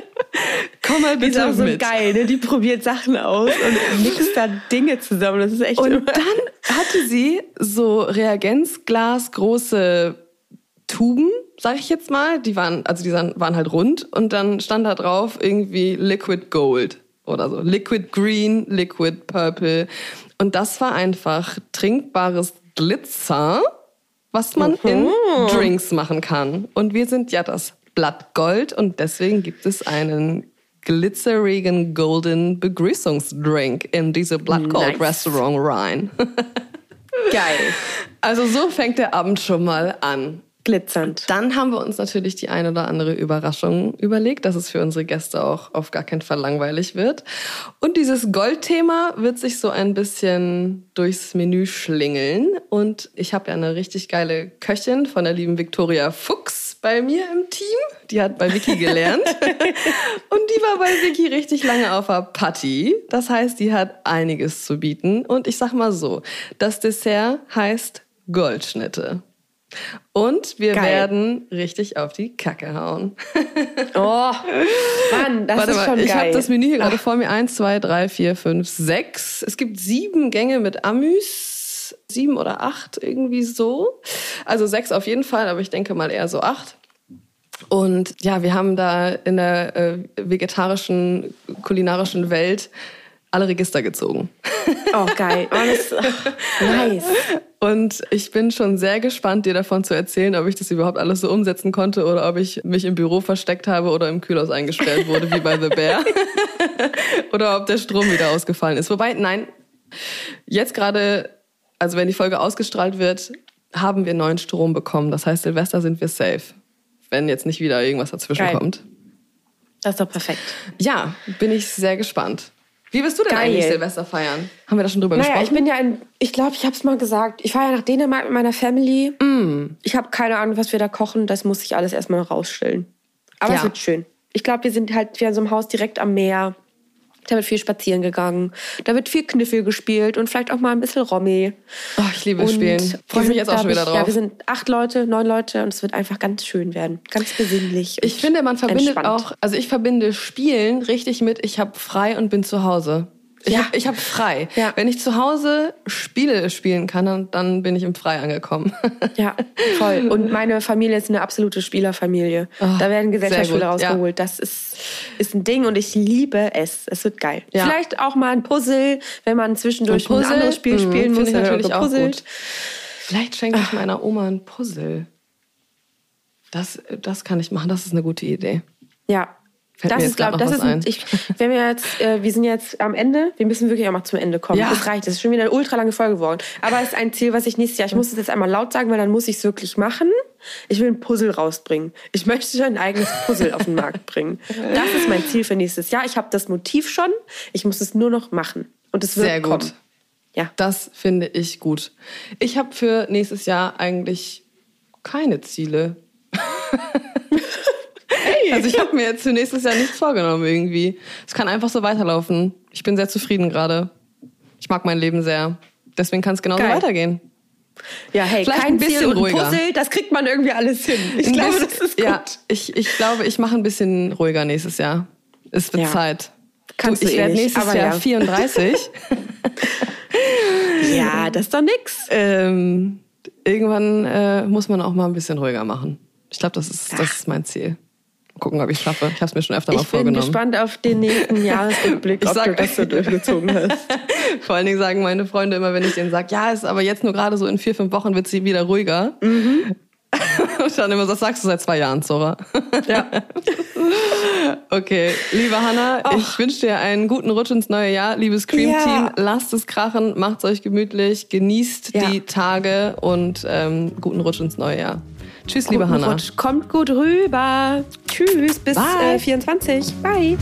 Komm mal Die ist bitte auch so mit. geil, ne? Die probiert Sachen aus und mixt da Dinge zusammen. Das ist echt Und immer- dann hatte sie so Reagenzglas große Tuben, sag ich jetzt mal. Die waren, also die waren waren halt rund und dann stand da drauf irgendwie Liquid Gold oder so. Liquid Green, Liquid Purple. Und das war einfach trinkbares Glitzer, was man in Drinks machen kann. Und wir sind ja das Blatt Gold und deswegen gibt es einen glitzerigen golden Begrüßungsdrink in diese Blatt Gold Nice. Restaurant rein. geil. Also so fängt der Abend schon mal an. Glitzernd. Dann haben wir uns natürlich die eine oder andere Überraschung überlegt, dass es für unsere Gäste auch auf gar keinen Fall langweilig wird. Und dieses Goldthema wird sich so ein bisschen durchs Menü schlingeln. Und ich habe ja eine richtig geile Köchin von der lieben Victoria Fuchs bei mir im Team. Die hat bei Vicky gelernt. Und die war bei Vicky richtig lange auf der Party. Das heißt, die hat einiges zu bieten. Und ich sag mal so, das Dessert heißt Goldschnitte. Und wir Geil. werden richtig auf die Kacke hauen. Oh, Mann, das Warte ist mal, schon ich geil. habe das Menü hier gerade vor mir. Eins, zwei, drei, vier, fünf, sechs. Es gibt sieben Gänge mit Amüs. Sieben oder acht, irgendwie so. Also sechs auf jeden Fall, aber ich denke mal eher so acht. Und ja, wir haben da in der äh, vegetarischen, kulinarischen Welt alle Register gezogen. Oh, geil. Das, oh, nice. Und ich bin schon sehr gespannt, dir davon zu erzählen, ob ich das überhaupt alles so umsetzen konnte oder ob ich mich im Büro versteckt habe oder im Kühlhaus eingesperrt wurde, wie bei The Bear. oder ob der Strom wieder ausgefallen ist. Wobei, nein, jetzt gerade, also wenn die Folge ausgestrahlt wird, haben wir neuen Strom bekommen. Das heißt, Silvester sind wir safe. Wenn jetzt nicht wieder irgendwas dazwischen Geil. kommt. Das ist doch perfekt. Ja, bin ich sehr gespannt. Wie bist du denn Geil. eigentlich Silvester feiern? Haben wir da schon drüber Naja, ich gesprochen? bin ja ein, ich glaube, ich habe es mal gesagt. Ich fahre ja nach Dänemark mit meiner Family. Mm. Ich habe keine Ahnung, was wir da kochen. Das muss ich alles erstmal noch rausstellen. Aber Ja. es wird schön. Ich glaube, wir sind halt wir in so einem Haus direkt am Meer. Da wird viel spazieren gegangen. Da wird viel Kniffel gespielt und vielleicht auch mal ein bisschen Rommi. Oh, ich liebe Und Spielen. Freue mich jetzt auch schon wieder ich, drauf. Ja, wir sind acht Leute, neun Leute und es wird einfach ganz schön werden. Ganz besinnlich. Ich finde, man verbindet entspannt. auch, also ich verbinde Spielen richtig mit, ich habe frei und bin zu Hause. Ich Ja. habe ich hab frei. Ja. Wenn ich zu Hause Spiele spielen kann, dann, dann bin ich im Frei angekommen. Ja, voll. Und meine Familie ist eine absolute Spielerfamilie. Oh, da werden Gesellschaftsspiele gut, ja. rausgeholt. Das ist, ist ein Ding und ich liebe es. Es wird geil. Ja. Vielleicht auch mal ein Puzzle, wenn man zwischendurch Ein ein, anderes Spiel Mhm, spielen muss. ich natürlich auch gut. Vielleicht schenke ich meiner Oma ein Puzzle. Das, das kann ich machen, das ist eine gute Idee. Ja. Fällt das ist, glaube das ist ein. ich, wenn wir jetzt, äh, wir sind jetzt am Ende, wir müssen wirklich auch mal zum Ende kommen. Ja. Das reicht, das ist schon wieder eine ultra lange Folge geworden. Aber es ist ein Ziel, was ich nächstes Jahr, ich muss es jetzt einmal laut sagen, weil dann muss ich es wirklich machen. Ich will ein Puzzle rausbringen. Ich möchte ein eigenes Puzzle auf den Markt bringen. Das ist mein Ziel für nächstes Jahr. Ich habe das Motiv schon, ich muss es nur noch machen. Und es wird Sehr gut. kommen. Ja. Das finde ich gut. Ich habe für nächstes Jahr eigentlich keine Ziele. Also ich habe mir jetzt für nächstes Jahr nichts vorgenommen irgendwie. Es kann einfach so weiterlaufen. Ich bin sehr zufrieden gerade. Ich mag mein Leben sehr. Deswegen kann es genauso Geil. weitergehen. Ja, hey, Vielleicht kein ein bisschen Ziel und ein ruhiger. Puzzle, das kriegt man irgendwie alles hin. Ich Ein glaube, bisschen- das ist gut. Ja, ich, ich glaube, ich mache ein bisschen ruhiger nächstes Jahr. Es wird Ja. Zeit. Kannst du, ich eh werde nicht, nächstes Jahr ja. 34. Ja, das ist doch nix. ähm, irgendwann äh, muss man auch mal ein bisschen ruhiger machen. Ich glaube, das ist, das ist mein Ziel. Gucken, ob ich schaffe. Ich habe es mir schon öfter mal Ich bin vorgenommen. gespannt auf den nächsten Jahresrückblick, Ich ob sag- du das so durchgezogen hast. Vor allen Dingen sagen meine Freunde immer, wenn ich denen sage, ja, ist aber jetzt nur gerade so in vier, fünf Wochen wird sie wieder ruhiger. Mhm. Und dann immer, das sagst du seit zwei Jahren, Zora. Ja. Okay, liebe Hanna, ich wünsche dir einen guten Rutsch ins neue Jahr. Liebes Cream-Team, Ja. lasst es krachen, macht's euch gemütlich, genießt Ja. die Tage und ähm, guten Rutsch ins neue Jahr. Tschüss, liebe Guten Hanna. Rutsch. Kommt gut rüber. Tschüss, bis Bye. äh, 24. Bye.